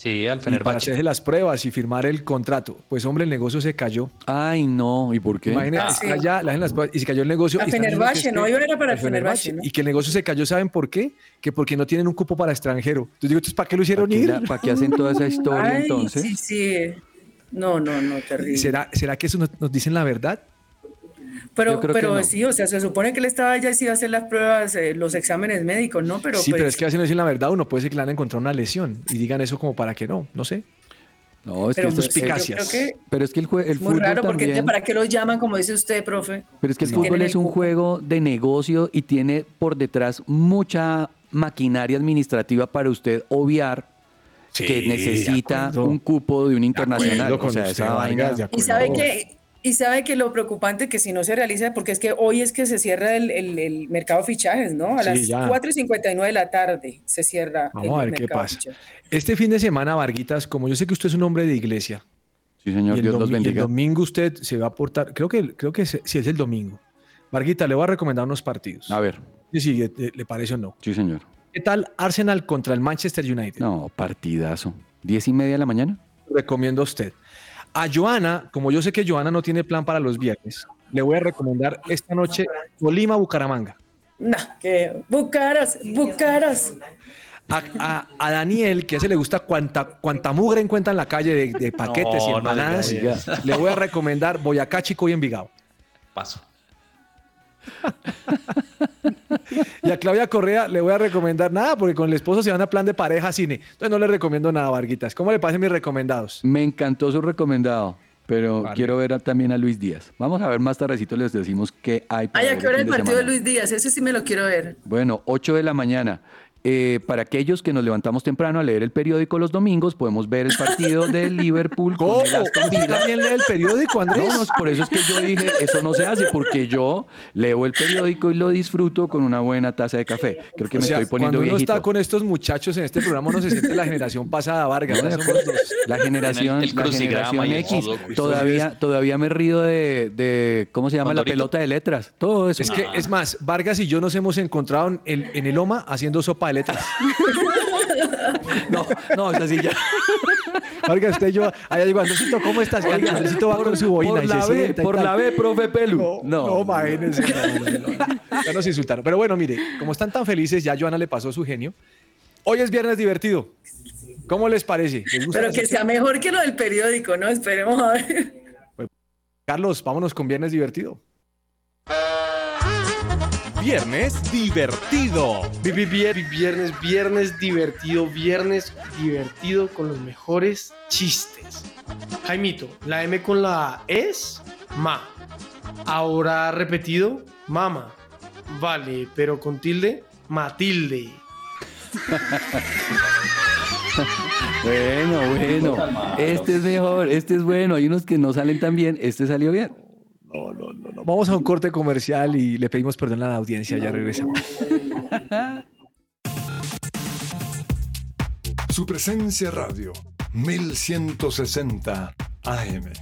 Sí, al para Fenerbahce. hacerse las pruebas y firmar el contrato. Pues hombre, el negocio se cayó. Ay, no, ¿y por qué? Imagínate, Ah, allá, las pruebas y se cayó el negocio. A y están diciendo Fenerbahce, ¿no? Yo era para el al Fenerbahce, ¿no? Y que el negocio se cayó, ¿saben por qué? Que porque no tienen un cupo para extranjero. Entonces digo, ¿entonces para qué lo ¿Para hicieron qué, ir? para qué hacen toda esa historia Ay, entonces? Sí, sí. No, no, no, terrible. ¿Será, ¿Será que eso nos, nos dicen la verdad? Pero, que pero no. sí, o sea, se supone que él estaba ya sí iba a hacer las pruebas, eh, los exámenes médicos, ¿no? Pero sí, pues, pero es que así no dicen la verdad. Uno puede ser que le han encontrado una lesión y digan eso como para que no, no sé. No, es que pero eso- pues, yo suspicacias. creo que pero es que el, jue- el es muy fútbol raro porque ¿para qué lo llaman como dice usted, profe? pero es que el fútbol es un juego de negocio y tiene por detrás mucha maquinaria administrativa para usted obviar que necesita acuerdo. un cupo de un internacional. O sea, usted, esa Vargas, vaina. de Y sabe que y sabe que lo preocupante que si no se realiza, porque es que hoy es que se cierra el, el- el mercado de fichajes, ¿no? A Sí, las ya. 4 y 59 de la tarde se cierra Vamos el a ver qué pasa. fichajes. Este fin de semana, Varguitas, como yo sé que usted es un hombre de iglesia, Sí, señor, Dios los y el bendiga. domingo usted se va a aportar, creo que, creo que sí es el domingo. Varguita, le voy a recomendar unos partidos. A ver, Sí, sí, le, le parece o no. sí, señor. ¿Qué tal Arsenal contra el Manchester United? No, partidazo. ¿Diez y media de la mañana? recomiendo a usted. A Joana, como yo sé que Joana no tiene plan para los viernes, le voy a recomendar esta noche Tolima Bucaramanga. No, que Bucaras, Bucaras. A, a- a Daniel, que a ese le gusta cuanta, cuanta mugre encuentra en la calle de, de paquetes y No, empanadas, le voy a recomendar Boyacá, Chico y Envigado. Paso. Y a Claudia Correa le voy a recomendar nada, porque con el esposo se van a plan de pareja cine. Entonces no le recomiendo nada, Varguitas. ¿Cómo le parecen mis recomendados? Me encantó su recomendado, pero Vale. quiero ver a- también a Luis Díaz. Vamos a ver más tardecito, les decimos qué hay para Ay, ¿a qué hora el de partido de semana. Luis Díaz? Ese sí me lo quiero ver. Bueno, 8 de la mañana. Eh, para aquellos que nos levantamos temprano a leer el periódico los domingos, podemos ver el partido de Liverpool con ¿Cómo? el Aston ¿Usted Villa. también lee el periódico, Andrés? No, no, por eso es que yo dije, eso no se hace, porque yo leo el periódico y lo disfruto con una buena taza de café. Creo que O me sea, estoy poniendo cuando uno viejito. está con estos muchachos en este programa, uno se siente la generación pasada, Vargas. No, somos dos. La generación, El- el la generación X. Todavía, todavía me río de, de- ¿cómo se llama? La pelota de letras. Todo eso. Es que, es más, Vargas y yo nos hemos encontrado en el, en el OMA haciendo sopa de letras. No, no, esa sí ya. Vargas, usted yo, allá digo, Andresito, ¿cómo estás? Oiga, Andresito va con su boina por y la se B, por la B, profe Pelu. No, No, no, imagínense. no, no, no. Ya nos insultaron. Pero bueno, mire, como están tan felices, ya Joana le pasó su genio. Hoy es viernes divertido. ¿Cómo les parece? ¿Les gusta Pero que sea mejor que lo del periódico, ¿no? Esperemos a ver. Carlos, vámonos con viernes divertido. Viernes divertido. Vi- vi- vi- Viernes, viernes divertido, viernes divertido con los mejores chistes. Jaimito, la M con la A es ma. Ahora repetido, mama. Vale, pero con tilde, Matilde. Bueno, bueno. Este es mejor, este es bueno. Hay unos que no salen tan bien. Este salió bien. No, no, no, no. Vamos a un corte comercial y le pedimos perdón a la audiencia. Ya regresamos. Su presencia radio, 1160 AM.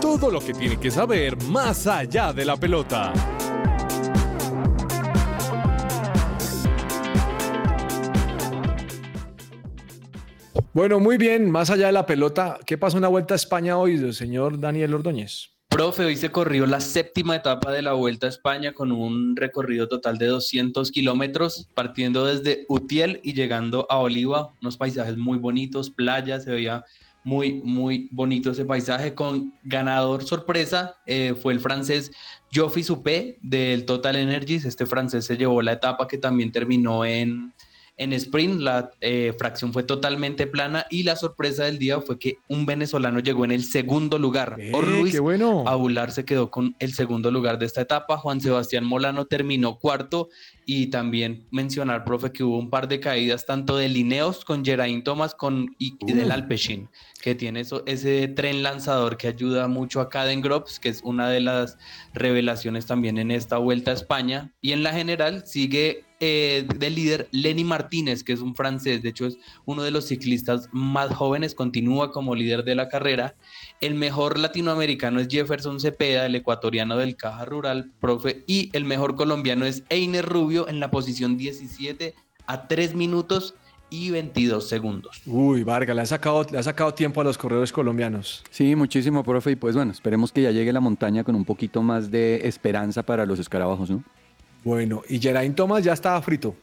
Todo lo que tiene que saber más allá de la pelota. Bueno, muy bien. Más allá de la pelota, ¿qué pasó en la Vuelta a España hoy, señor Daniel Ordóñez? Profe, hoy se corrió la séptima etapa de la Vuelta a España con un recorrido total de 200 kilómetros, partiendo desde Utiel y llegando a Oliva, unos paisajes muy bonitos, playas, se veía muy, muy bonito ese paisaje. Con ganador sorpresa eh, fue el francés Joffy Suppé del Total Energies. Este francés se llevó la etapa que también terminó en, en sprint. La eh, fracción fue totalmente plana y la sorpresa del día fue que un venezolano llegó en el segundo lugar. Eh, Or Luis qué bueno. Abular se quedó con el segundo lugar de esta etapa. Juan Sebastián Molano terminó cuarto. Y también mencionar, profe, que hubo un par de caídas tanto de Lineos con Geraint Thomas con, y, y del Alpecin, que tiene eso, ese tren lanzador que ayuda mucho a Caden Grops, que es una de las revelaciones también en esta vuelta a España. Y en la general sigue eh, de líder Lenny Martínez, que es un francés, de hecho es uno de los ciclistas más jóvenes, continúa como líder de la carrera. El mejor latinoamericano es Jefferson Cepeda, el ecuatoriano del Caja Rural, profe, y el mejor colombiano es Einer Rubio en la posición 17 a 3 minutos y 22 segundos. Uy, Vargas, le ha sacado, le ha sacado tiempo a los corredores colombianos. Sí, muchísimo, profe. Y pues bueno, esperemos que ya llegue la montaña con un poquito más de esperanza para los escarabajos, ¿no? Bueno, y Geraint Thomas ya estaba frito.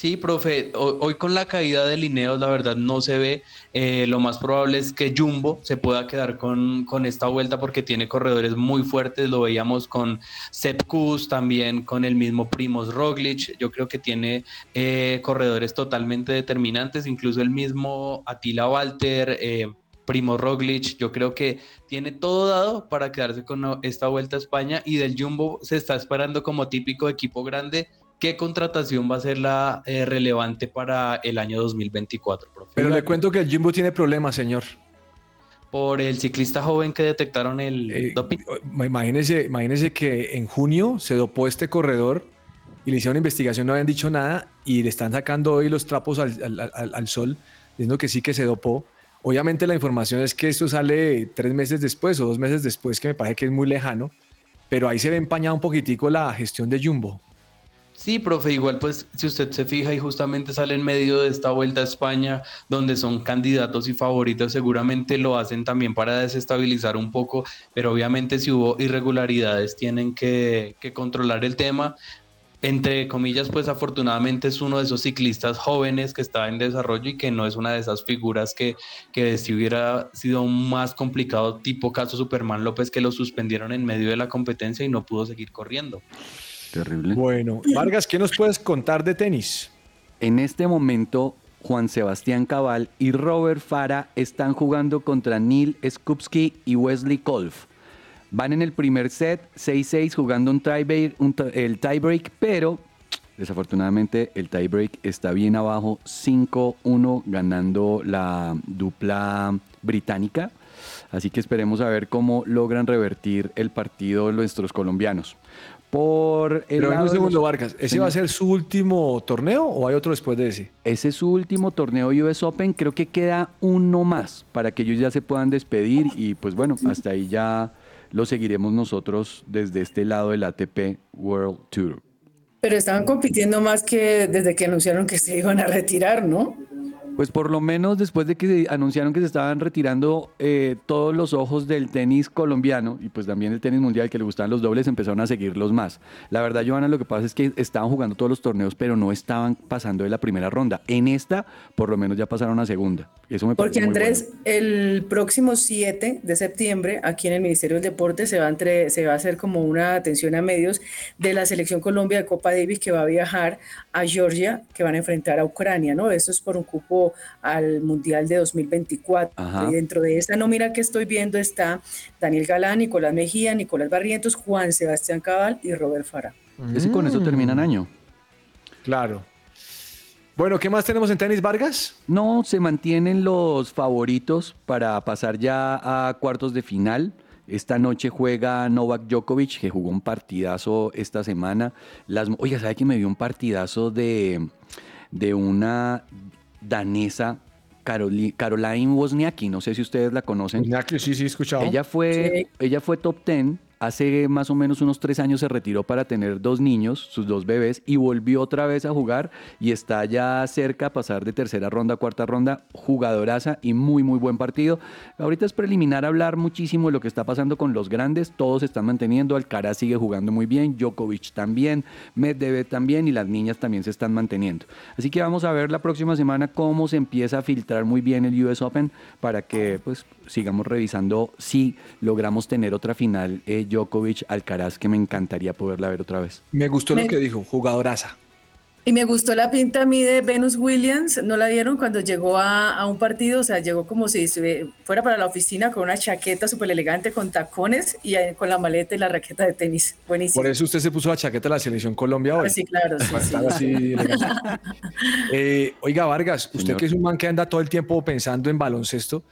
Sí, profe, ho- hoy con la caída de Lineos, la verdad no se ve. Eh, lo más probable es que Jumbo se pueda quedar con, con esta vuelta porque tiene corredores muy fuertes. Lo veíamos con Sepp Kuss, también con el mismo Primos Roglic. Yo creo que tiene eh, corredores totalmente determinantes, incluso el mismo Attila Walter. Eh, Primo Roglic, yo creo que tiene todo dado para quedarse con esta vuelta a España y del Jumbo se está esperando como típico equipo grande ¿Qué contratación va a ser la eh, relevante para el año 2024, profe? Pero le cuento que el Jumbo tiene problemas, señor. Por el ciclista joven que detectaron el Eh, doping. Imagínese, imagínese que en junio se dopó este corredor y le hicieron investigación, no habían dicho nada y le están sacando hoy los trapos al, al- al- al sol, diciendo que sí que se dopó. Obviamente la información es que esto sale tres meses después o dos meses después, que me parece que es muy lejano, pero ahí se ve empañada un poquitico la gestión de Jumbo. Sí, profe, igual pues si usted se fija y justamente sale en medio de esta vuelta a España, donde son candidatos y favoritos, seguramente lo hacen también para desestabilizar un poco, pero obviamente si hubo irregularidades tienen que, que controlar el tema. Entre comillas, pues afortunadamente es uno de esos ciclistas jóvenes que está en desarrollo y que no es una de esas figuras que, que si hubiera sido más complicado, tipo caso Superman López, que lo suspendieron en medio de la competencia y no pudo seguir corriendo. Terrible. Bueno, Vargas, ¿qué nos puedes contar de tenis? En este momento, Juan Sebastián Cabal y Robert Fara están jugando contra Neil Skupski y Wesley Kolf. Van en el primer set, 6-6, jugando un tiebreak, un ti- el tiebreak, pero desafortunadamente el tiebreak está bien abajo, 5-1, ganando la dupla británica. Así que esperemos a ver cómo logran revertir el partido nuestros colombianos. Por el Pero en un segundo, los- Vargas, ¿ese Señor. va a ser su último torneo o hay otro después de ese? Ese es su último torneo US Open. Creo que queda uno más para que ellos ya se puedan despedir. Y pues bueno, hasta ahí ya lo seguiremos nosotros desde este lado del ATP World Tour. Pero estaban compitiendo más que desde que anunciaron que se iban a retirar, ¿no? Pues por lo menos después de que anunciaron que se estaban retirando eh, todos los ojos del tenis colombiano y pues también el tenis mundial que le gustaban los dobles, empezaron a seguirlos más. La verdad, Joana, lo que pasa es que estaban jugando todos los torneos, pero no estaban pasando de la primera ronda. En esta, por lo menos ya pasaron a segunda. Eso me Porque Andrés, bueno. el próximo 7 de septiembre, aquí en el Ministerio del Deporte, se va, a entre, se va a hacer como una atención a medios de la Selección Colombia de Copa Davis que va a viajar a Georgia, que van a enfrentar a Ucrania, ¿no? Esto es por un cupo al Mundial de 2024. Ajá. Y dentro de esa nómina que estoy viendo está Daniel Galán, Nicolás Mejía, Nicolás Barrientos, Juan Sebastián Cabal y Robert Farah. Es que con eso terminan año. Claro. Bueno, ¿qué más tenemos en tenis, Vargas? No, se mantienen los favoritos para pasar ya a cuartos de final. Esta noche juega Novak Djokovic, que jugó un partidazo esta semana. Las, oiga, ¿sabe que me dio un partidazo de, de una danesa, Caroli- Caroline Wozniacki? No sé si ustedes la conocen. Wozniacki, sí, sí, he escuchado. Ella fue, ella fue top 10. Hace más o menos unos tres años se retiró para tener dos niños, sus dos bebés, y volvió otra vez a jugar y está ya cerca a pasar de tercera ronda a cuarta ronda. Jugadoraza y muy, muy buen partido. Ahorita es preliminar hablar muchísimo de lo que está pasando con los grandes. Todos se están manteniendo. Alcaraz sigue jugando muy bien, Djokovic también, Medvedev también y las niñas también se están manteniendo. Así que vamos a ver la próxima semana cómo se empieza a filtrar muy bien el US Open para que pues sigamos revisando si logramos tener otra final eh, Djokovic Alcaraz que me encantaría poderla ver otra vez. Me gustó Me- lo que dijo, jugadoraza. Y me gustó la pinta a mí de Venus Williams, ¿no la vieron cuando llegó a, a un partido? O sea, llegó como si se- fuera para la oficina con una chaqueta súper elegante, con tacones y con la maleta y la raqueta de tenis. Buenísimo. Por eso usted se puso la chaqueta de la selección Colombia hoy. Ah, sí, claro, sí, sí. así. Eh, oiga, Vargas, usted Señor. que es un man que anda todo el tiempo pensando en baloncesto,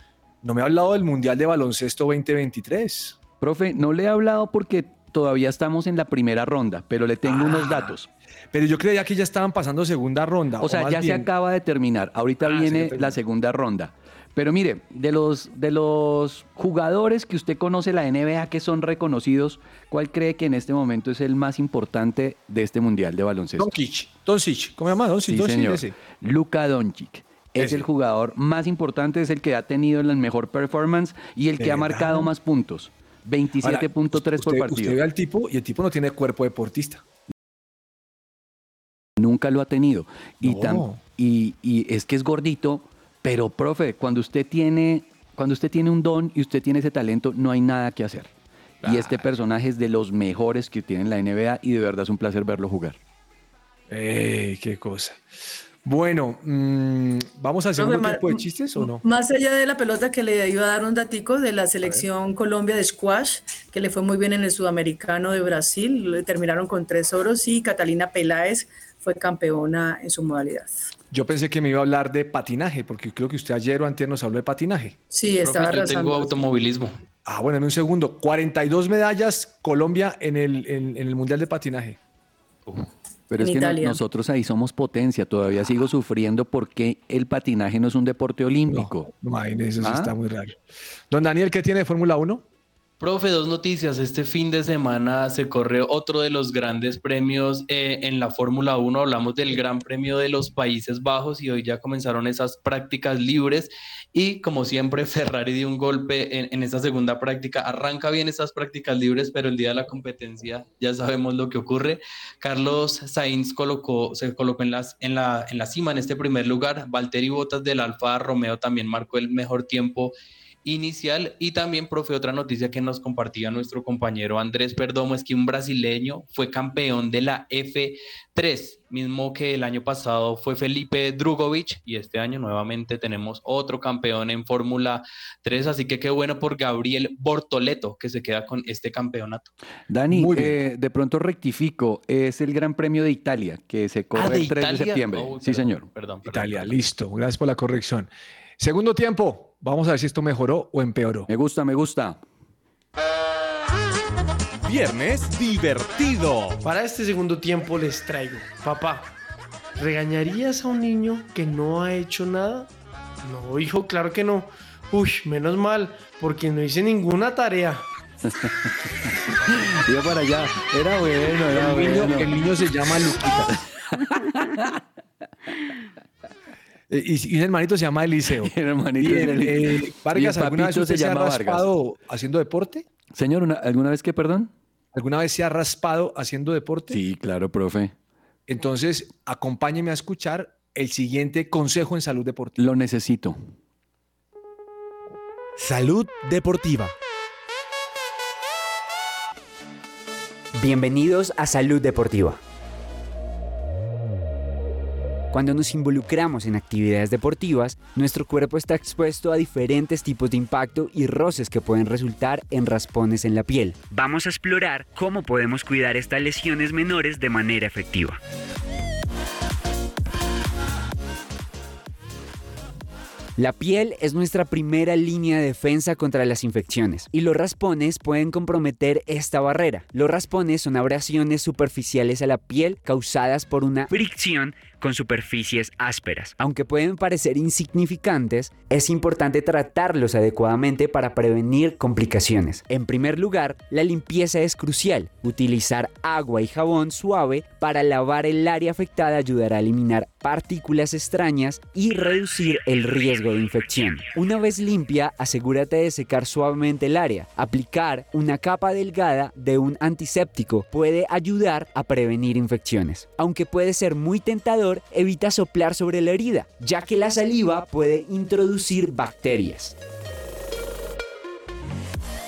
no me ha hablado del Mundial de Baloncesto 2023. Profe, no le he hablado porque todavía estamos en la primera ronda, pero le tengo unos Ah, datos. Pero yo creía que ya estaban pasando segunda ronda. O sea, ya se acaba de terminar. Ahorita Ah, viene la segunda ronda. Pero mire, de los, de los jugadores que usted conoce la NBA que son reconocidos, ¿cuál cree que en este momento es el más importante de este Mundial de baloncesto? Doncic, Doncic, ¿cómo se llama? Doncic, Sí, Doncic, señor. ese. Luka Doncic. Es Ese. el jugador más importante, es el que ha tenido la mejor performance y el ¿De que ha marcado más puntos. 27.3 por partido. Usted ve al tipo y el tipo no tiene cuerpo deportista. Nunca lo ha tenido. Y, No. tam- y, y es que es gordito, pero profe, cuando usted tiene, cuando usted tiene un don y usted tiene ese talento, no hay nada que hacer. Y este personaje es de los mejores que tiene la NBA y de verdad es un placer verlo jugar. ¡Ey, qué cosa! Bueno, mm, ¿vamos al segundo ma- tiempo de chistes o no? Más allá de la pelota que le iba a dar un datico de la selección Colombia de squash, que le fue muy bien en el sudamericano de Brasil, le terminaron con tres oros y Catalina Peláez fue campeona en su modalidad. Yo pensé que me iba a hablar de patinaje, porque creo que usted ayer o antier nos habló de patinaje. Sí, estaba yo tengo automovilismo. Ah, bueno, en un segundo. 42 medallas Colombia en el, en, en el Mundial de Patinaje. Pero En es que Italia. nosotros ahí somos potencia, todavía sigo sufriendo porque el patinaje no es un deporte olímpico. No, imagínese, eso ¿Ah? está muy raro. Don Daniel, ¿qué tiene de Fórmula 1? Profe, dos noticias. Este fin de semana se corre otro de los grandes premios eh, en la Fórmula 1. Hablamos del Gran Premio de los Países Bajos y hoy ya comenzaron esas prácticas libres. Y como siempre, Ferrari dio un golpe en, en esta segunda práctica. Arranca bien estas prácticas libres, pero el día de la competencia ya sabemos lo que ocurre. Carlos Sainz colocó, se colocó en, la, en la cima en este primer lugar. Valtteri Bottas del Alfa Romeo también marcó el mejor tiempo inicial y también, profe, otra noticia que nos compartía nuestro compañero Andrés Perdomo es que un brasileño fue campeón de la F3, mismo que el año pasado fue Felipe Drugovic y este año nuevamente tenemos otro campeón en Fórmula 3, así que qué bueno por Gabriel Bortoleto que se queda con este campeonato. Dani, eh, de pronto rectifico, es el Gran Premio de Italia que se corre Ah, ¿de el 3 de septiembre. Oh, sí, perdón, señor. Perdón, perdón, Italia, perdón. listo. Gracias por la corrección. Segundo tiempo. Vamos a ver si esto mejoró o empeoró. Me gusta, me gusta. Viernes divertido. Para este segundo tiempo les traigo, papá, ¿regañarías a un niño que no ha hecho nada? No, hijo, claro que no. Uy, menos mal, porque no hice ninguna tarea. Iba para allá. Era bueno, era El niño, bueno. el niño se llama Luquita. Eh, y, y un hermanito se llama Eliseo. El hermanito Y, el- eh, y Vargas, el ¿alguna vez usted se se, ha Vargas. raspado haciendo deporte? Señor, una- ¿alguna vez que, perdón? ¿Alguna vez se ha raspado haciendo deporte? Sí, claro, profe. Entonces, acompáñeme a escuchar el siguiente consejo en salud deportiva. Lo necesito. Salud deportiva. Bienvenidos a Salud Deportiva. Cuando nos involucramos en actividades deportivas, nuestro cuerpo está expuesto a diferentes tipos de impacto y roces que pueden resultar en raspones en la piel. Vamos a explorar cómo podemos cuidar estas lesiones menores de manera efectiva. La piel es nuestra primera línea de defensa contra las infecciones y los raspones pueden comprometer esta barrera. Los raspones son abrasiones superficiales a la piel causadas por una fricción con superficies ásperas. Aunque pueden parecer insignificantes, es importante tratarlos adecuadamente para prevenir complicaciones. En primer lugar, la limpieza es crucial. Utilizar agua y jabón suave para lavar el área afectada ayudará a eliminar partículas extrañas y reducir el riesgo de infección. Una vez limpia, asegúrate de secar suavemente el área. Aplicar una capa delgada de un antiséptico puede ayudar a prevenir infecciones. Aunque puede ser muy tentador, evita soplar sobre la herida, ya que la saliva puede introducir bacterias.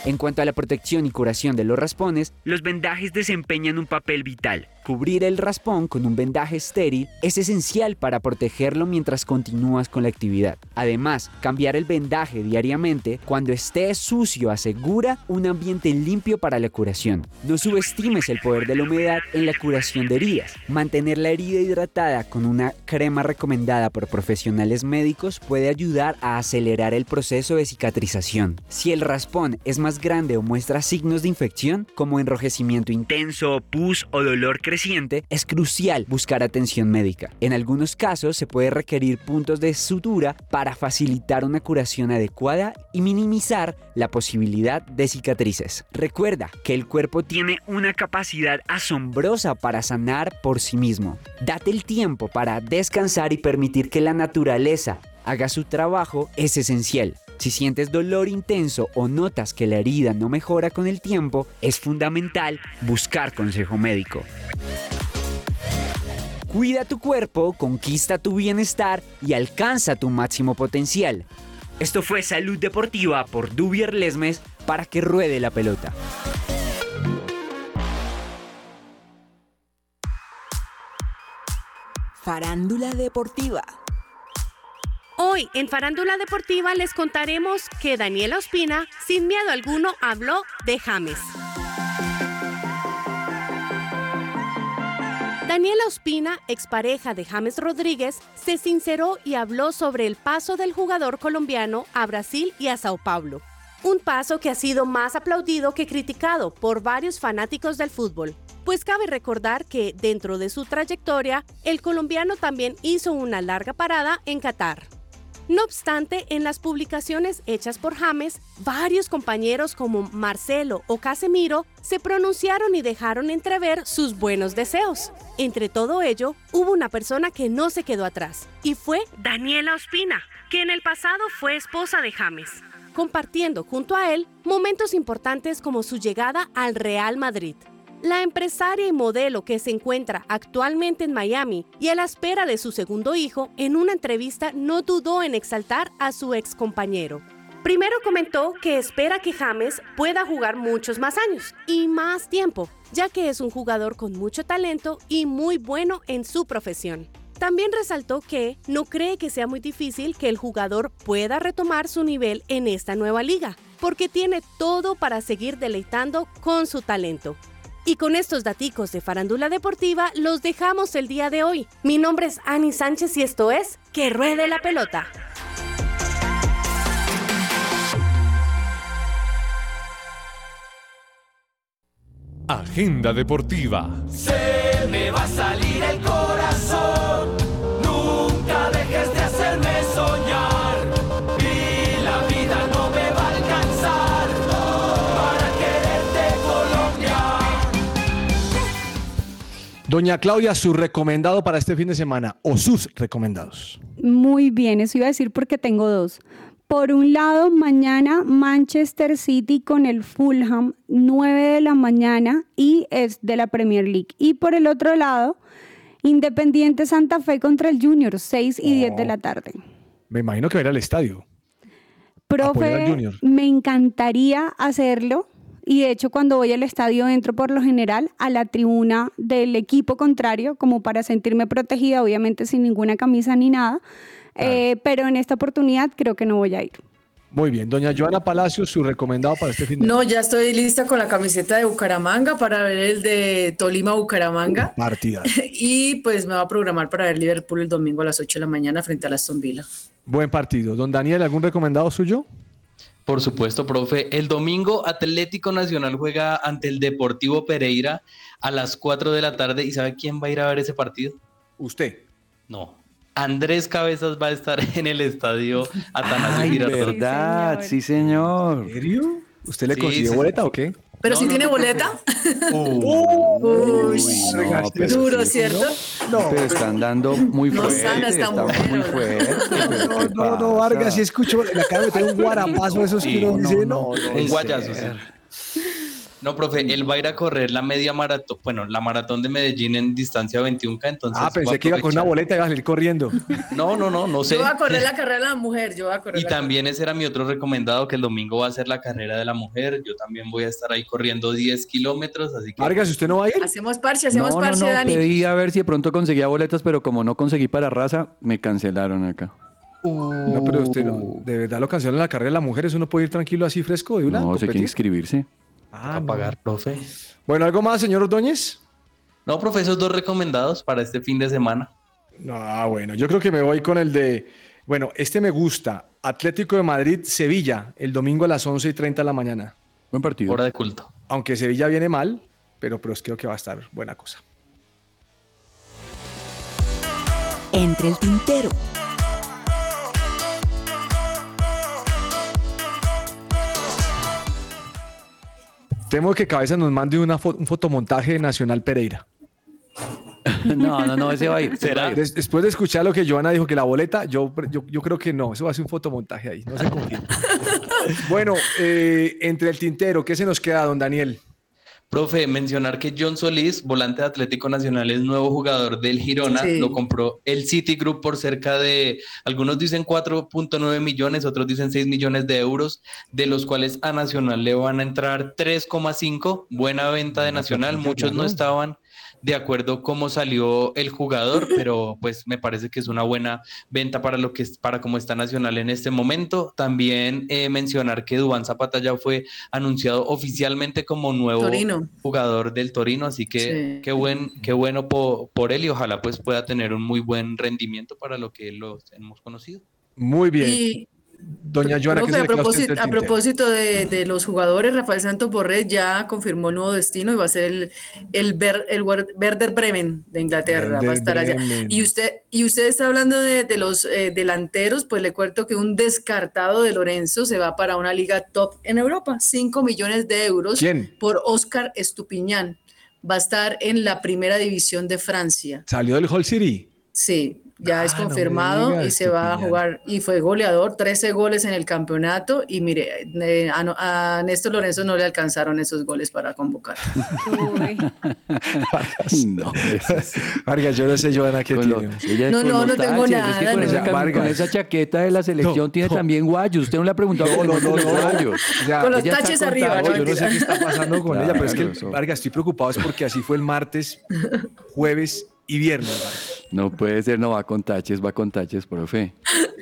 En cuanto a la protección y curación de los raspones, los vendajes desempeñan un papel vital. Cubrir el raspón con un vendaje estéril es esencial para protegerlo mientras continúas con la actividad. Además, cambiar el vendaje diariamente cuando esté sucio asegura un ambiente limpio para la curación. No subestimes el poder de la humedad en la curación de heridas. Mantener la herida hidratada con una crema recomendada por profesionales médicos puede ayudar a acelerar el proceso de cicatrización. Si el raspón es más grande o muestra signos de infección, como enrojecimiento intenso, pus o dolor creciente, es crucial buscar atención médica. En algunos casos se puede requerir puntos de sutura para facilitar una curación adecuada y minimizar la posibilidad de cicatrices. Recuerda que el cuerpo tiene una capacidad asombrosa para sanar por sí mismo. Date el tiempo para descansar y permitir que la naturaleza haga su trabajo es esencial. Si sientes dolor intenso o notas que la herida no mejora con el tiempo, es fundamental buscar consejo médico. Cuida tu cuerpo, conquista tu bienestar y alcanza tu máximo potencial. Esto fue Salud Deportiva por Dubier Lesmes para que ruede la pelota. Farándula deportiva. Hoy en Farándula Deportiva les contaremos que Daniela Ospina, sin miedo alguno, habló de James. Daniela Ospina, expareja de James Rodríguez, se sinceró y habló sobre el paso del jugador colombiano a Brasil y a Sao Paulo. Un paso que ha sido más aplaudido que criticado por varios fanáticos del fútbol. Pues cabe recordar que dentro de su trayectoria, el colombiano también hizo una larga parada en Qatar. No obstante, en las publicaciones hechas por James, varios compañeros como Marcelo o Casemiro se pronunciaron y dejaron entrever sus buenos deseos. Entre todo ello, hubo una persona que no se quedó atrás, y fue Daniela Ospina, que en el pasado fue esposa de James, compartiendo junto a él momentos importantes como su llegada al Real Madrid. La empresaria y modelo que se encuentra actualmente en Miami y a la espera de su segundo hijo, en una entrevista no dudó en exaltar a su ex compañero. Primero comentó que espera que James pueda jugar muchos más años y más tiempo, ya que es un jugador con mucho talento y muy bueno en su profesión. También resaltó que no cree que sea muy difícil que el jugador pueda retomar su nivel en esta nueva liga, porque tiene todo para seguir deleitando con su talento. Y con estos daticos de farándula deportiva los dejamos el día de hoy. Mi nombre es Ani Sánchez y esto es Que Ruede la Pelota. Agenda deportiva. Se me va a salir el corazón. Doña Claudia, su recomendado para este fin de semana o sus recomendados. Muy bien, eso iba a decir porque tengo dos. Por un lado, mañana Manchester City con el Fulham, 9 de la mañana y es de la Premier League. Y por el otro lado, Independiente Santa Fe contra el Junior, 6 y 10 de la tarde. Me imagino que va a ir al estadio. Al Profe, me encantaría hacerlo. Y de hecho, cuando voy al estadio, entro por lo general a la tribuna del equipo contrario, como para sentirme protegida, obviamente sin ninguna camisa ni nada. Eh, pero en esta oportunidad creo que no voy a ir. Muy bien. Doña Joana Palacios, su recomendado para este fin de No, ya estoy lista con la camiseta de Bucaramanga para ver el de Tolima Bucaramanga. partida. Y pues me va a programar para ver Liverpool el domingo a las 8 de la mañana frente a la Aston Villa. Buen partido. Don Daniel, ¿algún recomendado suyo? Por supuesto, profe. El domingo Atlético Nacional juega ante el Deportivo Pereira a las 4 de la tarde. ¿Y sabe quién va a ir a ver ese partido? Usted. No. Andrés Cabezas va a estar en el estadio Atanasio Ay, Girardot. verdad, sí, señor. ¿En serio? ¿Usted le Sí, consiguió sí. boleta o qué? Pero No, si no, tiene no, boleta, Uy, no, pero duro, sí, ¿cierto? Pero están dando muy No fuerte. sana esta está mujer, muy fuerte. No, ¿qué no, no? Vargas, si escucho, le acabo de meter un guarapazo a esos Sí, que uno no, dice, no, no. Un guayazo, sí. No, profe, él va a ir a correr la media maratón, bueno, la maratón de Medellín en distancia 21K, entonces... Ah, pensé que iba con una boleta y iba a salir corriendo. No, no, no, no sé. yo voy a correr la carrera de la mujer, yo voy a correr Y la también ese era mi otro recomendado, que el domingo va a ser la carrera de la mujer. Yo también voy a estar ahí corriendo 10 kilómetros, así que... Vargas, ¿usted no va a ir? Hacemos parche, hacemos No, no, parche, no, Dani. pedí a ver si de pronto conseguía boletas, pero como no conseguí para raza, me cancelaron acá. No, pero usted no, de verdad lo cancelan la carrera de la mujer, eso no puede ir tranquilo así fresco de una. No, sé que competir? inscribirse. Ah, a no. pagar, profe. Bueno, ¿algo más, señor Ordóñez? No, profe, esos dos recomendados para este fin de semana. Ah, bueno, yo creo que me voy con el de, bueno, este me gusta, Atlético de Madrid, Sevilla, el domingo a las 11 y 30 de la mañana. Buen partido. Hora de culto. Aunque Sevilla viene mal, pero pues creo que va a estar buena cosa. Entre el tintero. Temo que Cabeza nos mande una fo- un fotomontaje de Nacional Pereira. No, no, no, ese va a ir. a. Des- después de escuchar lo que Joana dijo, que la boleta, yo, yo, yo creo que no, eso va a ser un fotomontaje ahí, no se confíen. bueno, eh, entre el tintero, ¿qué se nos queda, don Daniel? Profe, mencionar que John Solís, volante de Atlético Nacional, es nuevo jugador del Girona. Sí. Lo compró el Citigroup por cerca de, algunos dicen 4.9 millones, otros dicen 6 millones de euros, de los cuales a Nacional le van a entrar 3,5. Buena venta de Nacional. Muchos no estaban de acuerdo cómo salió el jugador, pero pues me parece que es una buena venta para lo que es, para cómo está Nacional en este momento. También eh, mencionar que Dubán Zapata ya fue anunciado oficialmente como nuevo Torino. jugador del Torino, así que Sí. qué buen, qué bueno po- por él y ojalá pues pueda tener un muy buen rendimiento para lo que lo hemos conocido. Muy bien. Y Doña Joana, ¿qué profe, se a propósito, a de, de los jugadores, Rafael Santos Borré ya confirmó el nuevo destino y va a ser el, el, el Werder Bremen de Inglaterra. va a estar allá. Bremen. Y usted, y usted está hablando de, de los eh, delanteros, pues le cuento que un descartado de Lorenzo se va para una liga top en Europa, 5 millones de euros ¿Quién? por Oscar Estupiñán. Va a estar en la primera división de Francia. Salió del Hall City. Sí, ya es Ah, no confirmado digas, y se va a jugar. Y fue goleador, 13 goles en el campeonato. Y mire, eh, a, no- a Néstor Lorenzo no le alcanzaron esos goles para convocar. Uy. No, Vargas, yo no sé, Joana, qué con lo- tiene. ella No, con no, los no tengo taches, es que nada, con, no. esa, Vargas. con chaqueta de la selección No, tiene no. también guayos. Usted no le ha preguntado por No, los no. guayos. O sea, Con los taches con arriba, yo no sé qué está pasando con ella, pero es que. Vargas, estoy preocupado, es porque así fue el martes, jueves y viernes. No puede ser, no va con taches, va con taches, profe.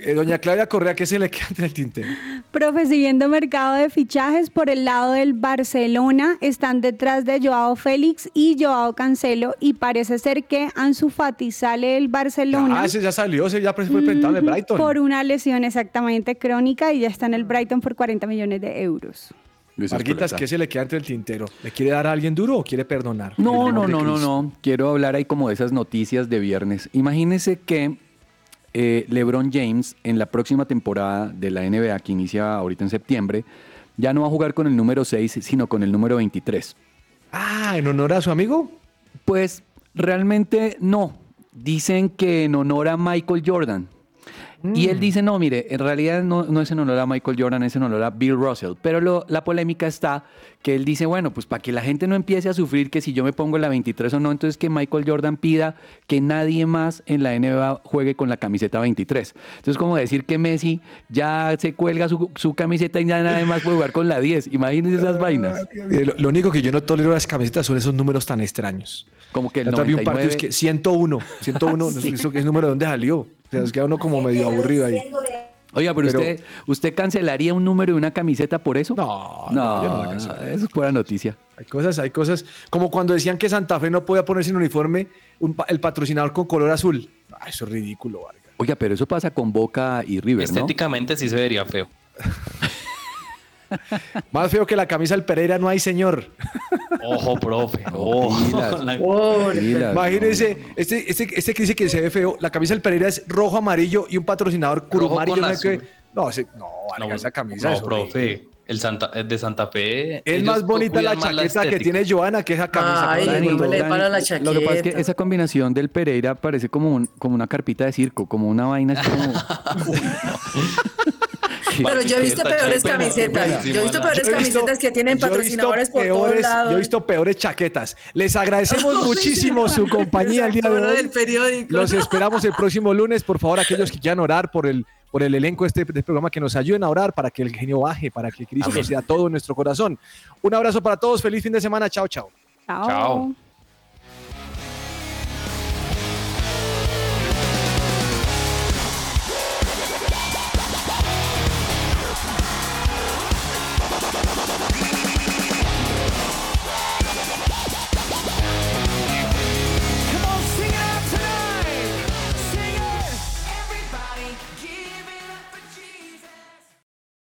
Eh, doña Claudia Correa, ¿qué se le queda entre el tintero? Profe, siguiendo mercado de fichajes, por el lado del Barcelona están detrás de Joao Félix y Joao Cancelo y parece ser que Ansu Fati sale del Barcelona Ah, ese ya salió, ese ya fue presentado en el Brighton. por una lesión exactamente crónica y ya está en el Brighton por 40 millones de euros. Luis Marquitas. ¿qué se le queda entre el tintero? ¿Le quiere dar a alguien duro o quiere perdonar? No, no, no, no, no. Quiero hablar ahí como de esas noticias de viernes. Imagínese que eh, LeBron James en la próxima temporada de la NBA que inicia ahorita en septiembre ya no va a jugar con el número 6, sino con el número 23. Ah, ¿en honor a su amigo? Pues realmente no. Dicen que en honor a Michael Jordan. Y él dice, no, mire, en realidad no, no es en honor a Michael Jordan, es en honor a Bill Russell. Pero lo- la polémica está que él dice, bueno, pues para que la gente no empiece a sufrir que si yo me pongo la 23 o no, entonces que Michael Jordan pida que nadie más en la NBA juegue con la camiseta 23. Entonces como decir que Messi ya se cuelga su, su camiseta y ya nadie más puede jugar con la 10. Imagínense esas vainas. Eh, Lo, lo único que yo no tolero las camisetas son esos números tan extraños. Como que el La otra vi un partido 99. es que 101, 101, no sé, ¿eso qué número de dónde salió? O sea, es que uno como medio aburrido ahí. Oiga, pero, Pero- usted, ¿usted cancelaría un número de una camiseta por eso? No, no, yo no la no, eso es pura noticia. Hay cosas, hay cosas. Como cuando decían que Santa Fe no podía ponerse en uniforme un el patrocinador con color azul. Ah, eso es ridículo, Vargas. Oiga, pero eso pasa con Boca y River, ¿no? Estéticamente sí se vería feo. Más feo que la camisa del Pereira no hay, señor. Ojo, profe. Imagínense, este, este, este que dice que se ve feo, la camisa del Pereira es rojo, amarillo y un patrocinador curumari. No qué. No, no, esa camisa no, es profe. El Santa, el de Santa Fe. Es más bonita la chaqueta que tiene Joana que esa camisa. Ay, Dani, no le para la Lo que pasa es que chaqueta. esa combinación del Pereira parece como, un- como una carpita de circo, como una vaina así como... Pero yo he visto peores camisetas. Yo he visto peores camisetas que tienen patrocinadores por todos lados. Yo he visto peores chaquetas. Les agradecemos muchísimo su compañía el día de hoy. periódico. Los esperamos el próximo lunes. Por favor, aquellos que quieran orar por el, por el elenco de este, de este programa, que nos ayuden a orar para que el genio baje, para que Cristo sea todo en nuestro corazón. Un abrazo para todos. Feliz fin de semana. Chao, chao. Chao. Chao.